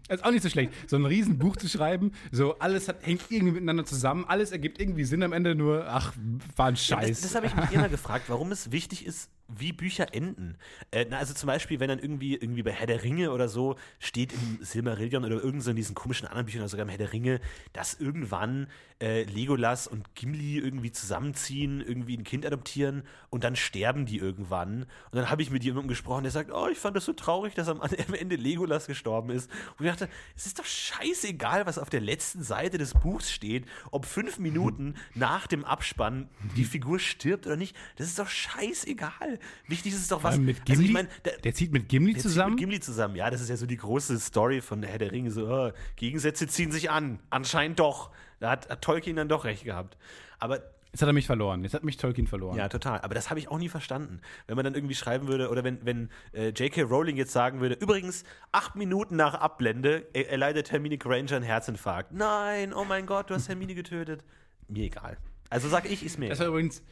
Das ist auch nicht so schlecht. So ein Riesenbuch zu schreiben, so alles hat, hängt irgendwie miteinander zusammen, alles ergibt irgendwie Sinn am Ende, nur, ach, war ein Scheiß. Das, das habe ich mich immer gefragt, warum es wichtig ist, wie Bücher enden. Äh, na, also zum Beispiel, wenn dann irgendwie, irgendwie bei Herr der Ringe oder so steht im Silmarillion oder irgend so in diesen komischen anderen Büchern oder sogar im Herr der Ringe, dass irgendwann äh, Legolas und Gimli irgendwie zusammenziehen, irgendwie ein Kind adoptieren und dann sterben die irgendwann. Und dann habe ich mit jemandem gesprochen, der sagt, oh, ich fand das so traurig, dass am, am Ende Legolas gestorben ist. Und ich dachte, es ist doch scheißegal, was auf der letzten Seite des Buchs steht, ob fünf Minuten nach dem Abspann die Figur stirbt oder nicht. Das ist doch scheißegal. Wichtig ist es doch, was. mit also Gimli, ich mein, der, der zieht mit Gimli der zieht zusammen. mit Gimli zusammen. Ja, das ist ja so die große Story von Herr der Ringe. So, oh, Gegensätze ziehen sich an. Anscheinend doch. Da hat, hat Tolkien dann doch recht gehabt. Aber Jetzt hat er mich verloren. Jetzt hat mich Tolkien verloren. ja, total. Aber das habe ich auch nie verstanden. Wenn man dann irgendwie schreiben würde, oder wenn, wenn äh, J.K. Rowling jetzt sagen würde, übrigens, acht Minuten nach Abblende er- erleidet Hermine Granger einen Herzinfarkt. Nein, oh mein Gott, du hast Hermine getötet. Mir egal. Also sag ich, ist mir Das war egal. übrigens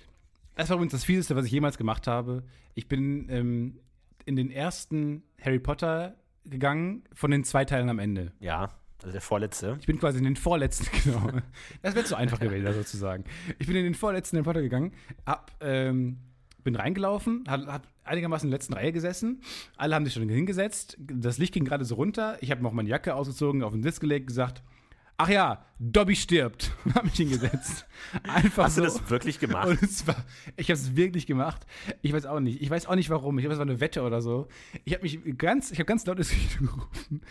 das, war übrigens das Fieseste, was ich jemals gemacht habe. Ich bin ähm, in den ersten Harry Potter gegangen, von den zwei Teilen am Ende. Ja, also der vorletzte. Ich bin quasi in den vorletzten, genau. Das wäre zu einfach gewesen, sozusagen. Ich bin in den vorletzten Harry Potter gegangen, hab, ähm, bin reingelaufen, hat, hat einigermaßen in der letzten Reihe gesessen. Alle haben sich schon hingesetzt. Das Licht ging gerade so runter. Ich habe noch meine Jacke ausgezogen, auf den Sitz gelegt, gesagt, ach ja, Dobby stirbt. Und hab mich hingesetzt. Einfach Hast so. du das wirklich gemacht? War, ich habe es wirklich gemacht. Ich weiß auch nicht. Ich weiß auch nicht warum. Ich glaube, es war eine Wette oder so. Ich habe mich ganz, ich habe ganz laut ins Video gerufen.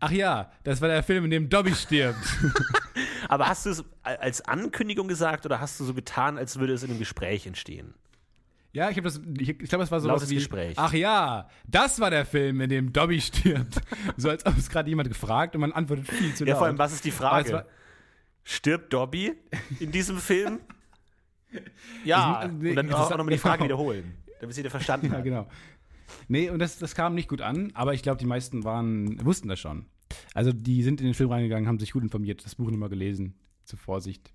Ach ja, das war der Film, in dem Dobby stirbt. Aber hast du es als Ankündigung gesagt oder hast du so getan, als würde es in einem Gespräch entstehen? Ja, ich habe das, ich, ich glaube, es war so was wie, Gespräch. ach ja, das war der Film, in dem Dobby stirbt. so als ob es gerade jemand gefragt und man antwortet viel zu Ja, laut. vor allem, was ist die Frage? war- Stirbt Dobby in diesem Film? Ja, nee, und dann das- auch nochmal die Frage genau. wiederholen, damit jeder verstanden Ja, hat. genau. Nee, und das, das kam nicht gut an, aber ich glaube, die meisten waren, wussten das schon. Also die sind in den Film reingegangen, haben sich gut informiert, das Buch nochmal gelesen, zur Vorsicht.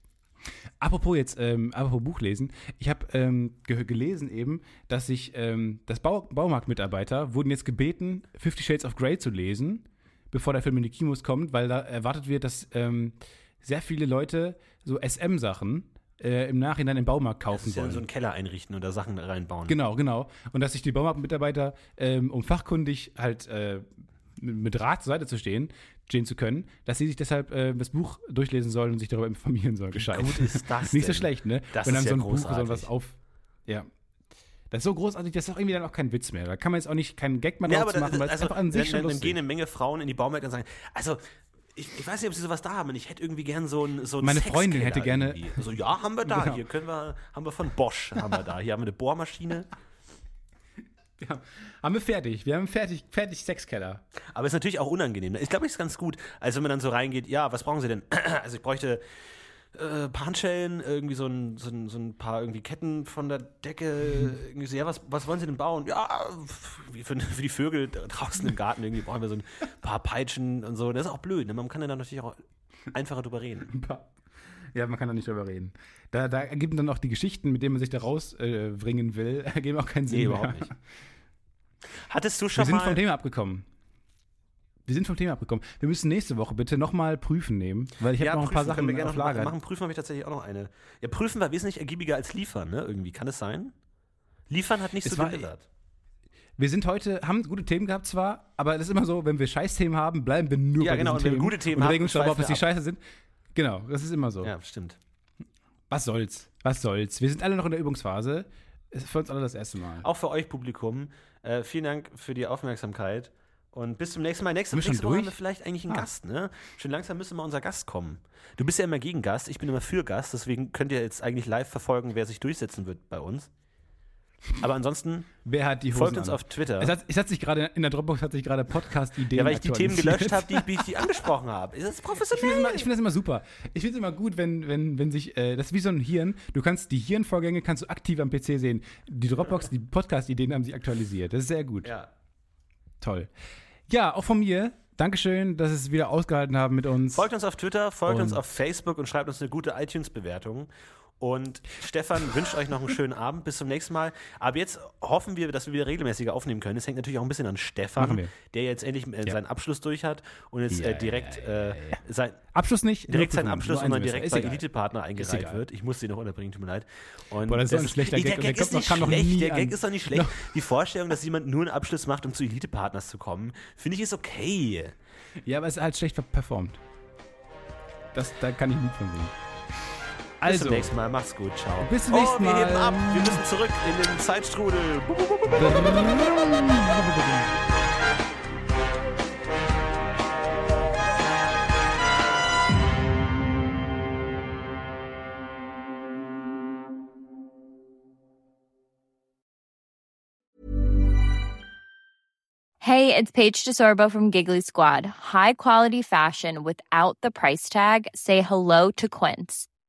Apropos jetzt, ähm, apropos Buch lesen, ich habe ähm, ge gelesen eben, dass sich ähm, das Bau Baumarktmitarbeiter wurden jetzt gebeten, Fifty Shades of Grey zu lesen, bevor der Film in die Kinos kommt, weil da erwartet wird, dass ähm, sehr viele Leute so SM-Sachen äh, im Nachhinein im Baumarkt kaufen ja sollen. so einen Keller einrichten da Sachen reinbauen. Genau, genau. Und dass sich die Baumarktmitarbeiter, ähm, um fachkundig halt äh, mit Rat zur Seite zu stehen, stehen zu können, dass sie sich deshalb äh, das Buch durchlesen sollen und sich darüber informieren sollen, gescheit. gut ist das Nicht so schlecht, ne? Das Wenn ist dann ja so ein Buch großartig. so was auf. Ja. Das ist so großartig, das ist auch irgendwie dann auch kein Witz mehr. Da kann man jetzt auch nicht keinen Gag mehr Ja, draus aber machen, weil es also, einfach an dann, sich schon dann, dann lustig gehen eine Menge Frauen in die Baumärkte und sagen, also ich, ich weiß nicht, ob sie sowas da haben. und Ich hätte irgendwie gern so ein so ein Meine Freundin hätte gerne-. So, ja, haben wir da. Genau. Hier können wir, haben wir von Bosch, haben wir da. Hier haben wir eine Bohrmaschine. Ja, haben wir fertig. Wir haben fertig, fertig Sexkeller. Aber ist natürlich auch unangenehm. Ich glaube, es ist ganz gut. Also wenn man dann so reingeht, ja, was brauchen Sie denn? Also ich bräuchte äh, ein paar Handschellen, irgendwie so ein, so, ein, so ein paar irgendwie Ketten von der Decke. Irgendwie so, ja, was, was wollen Sie denn bauen? Ja, wie für, für die Vögel draußen im Garten irgendwie brauchen wir so ein paar Peitschen und so. Das ist auch blöd. Ne? Man kann ja dann natürlich auch einfacher drüber reden. Ein paar. Ja, man kann da nicht drüber reden. Da, da ergeben dann auch die Geschichten, mit denen man sich da rausbringen äh, will, ergeben auch keinen Sinn Nee, mehr. überhaupt nicht. Hattest du Wir schon sind mal... vom Thema abgekommen. Wir sind vom Thema abgekommen. Wir müssen nächste Woche bitte nochmal prüfen nehmen, weil ich habe noch ein paar Sachen wir gerne auf Lager. machen. Prüfen habe ich tatsächlich auch noch eine. Ja, prüfen war wesentlich ergiebiger als liefern, ne? Irgendwie. Kann es sein? Liefern hat nicht Es so delivert. Wir sind heute, haben gute Themen gehabt zwar, aber das ist immer so, wenn wir Scheißthemen haben, bleiben wir nur Ja, bei genau, diesen und wenn wir Themen gute Themen und haben, regen uns darüber auf, dass die wir scheiße sind. Genau, das ist immer so. Ja, stimmt. Was soll's? Was soll's? Wir sind alle noch in der Übungsphase. Ist für uns alle das erste Mal. Auch für euch Publikum. Äh, vielen Dank für die Aufmerksamkeit. Und bis zum nächsten Mal. Nächste, schon nächste Woche haben wir durch? vielleicht eigentlich einen Ah. Gast, ne? Schön langsam müsste mal unser Gast kommen. Du bist ja immer gegen Gast, ich bin immer für Gast, deswegen könnt ihr jetzt eigentlich live verfolgen, wer sich durchsetzen wird bei uns. Aber ansonsten Wer hat die Hosen folgt uns an? auf Twitter. Es hat, es hat sich gerade, in der Dropbox hat sich gerade Podcast-Ideen ja, weil ich die Themen gelöscht habe, die, die ich die angesprochen habe. Ist das Ich finde professionell? das, find das immer super. Ich finde es immer gut, wenn, wenn, wenn sich, äh, das ist wie so ein Hirn, du kannst die Hirnvorgänge kannst du aktiv am PC sehen. Die Dropbox, die Podcast-Ideen haben sich aktualisiert. Das ist sehr gut. ja. Toll. Ja, auch von mir. Dankeschön, dass es wieder ausgehalten haben mit uns. Folgt uns auf Twitter, folgt uns auf Facebook und schreibt uns eine gute iTunes-Bewertung. Und Stefan wünscht euch noch einen schönen Abend. Bis zum nächsten Mal. Aber jetzt hoffen wir, dass wir wieder regelmäßiger aufnehmen können. Das hängt natürlich auch ein bisschen an Stefan, der jetzt endlich äh, Ja. seinen Abschluss durch hat und jetzt Ja, äh, direkt, ja, äh, sein, Abschluss nicht. direkt seinen. Abschluss und Semester. direkt bei. Elite-Partner eingereiht wird. Ich muss sie noch unterbringen, tut mir leid. Und Boah, das ist ein schlechter Gag Der Gag ist nicht schlecht. Der Gag ist doch nicht schlecht. Die Vorstellung, dass jemand nur einen Abschluss macht, um zu Elite-Partners zu kommen, finde ich ist okay. Ja, aber es ist halt schlecht performt. Das, da kann ich nicht von singen. Bis zum nächsten Mal. Macht's gut. Ciao. Bis zum oh, wir Mal. heben ab. Wir müssen zurück in den Zeitstrudel. Hey, it's Paige DeSorbo from Giggly Squad. High quality fashion without the price tag. Say hello to Quince.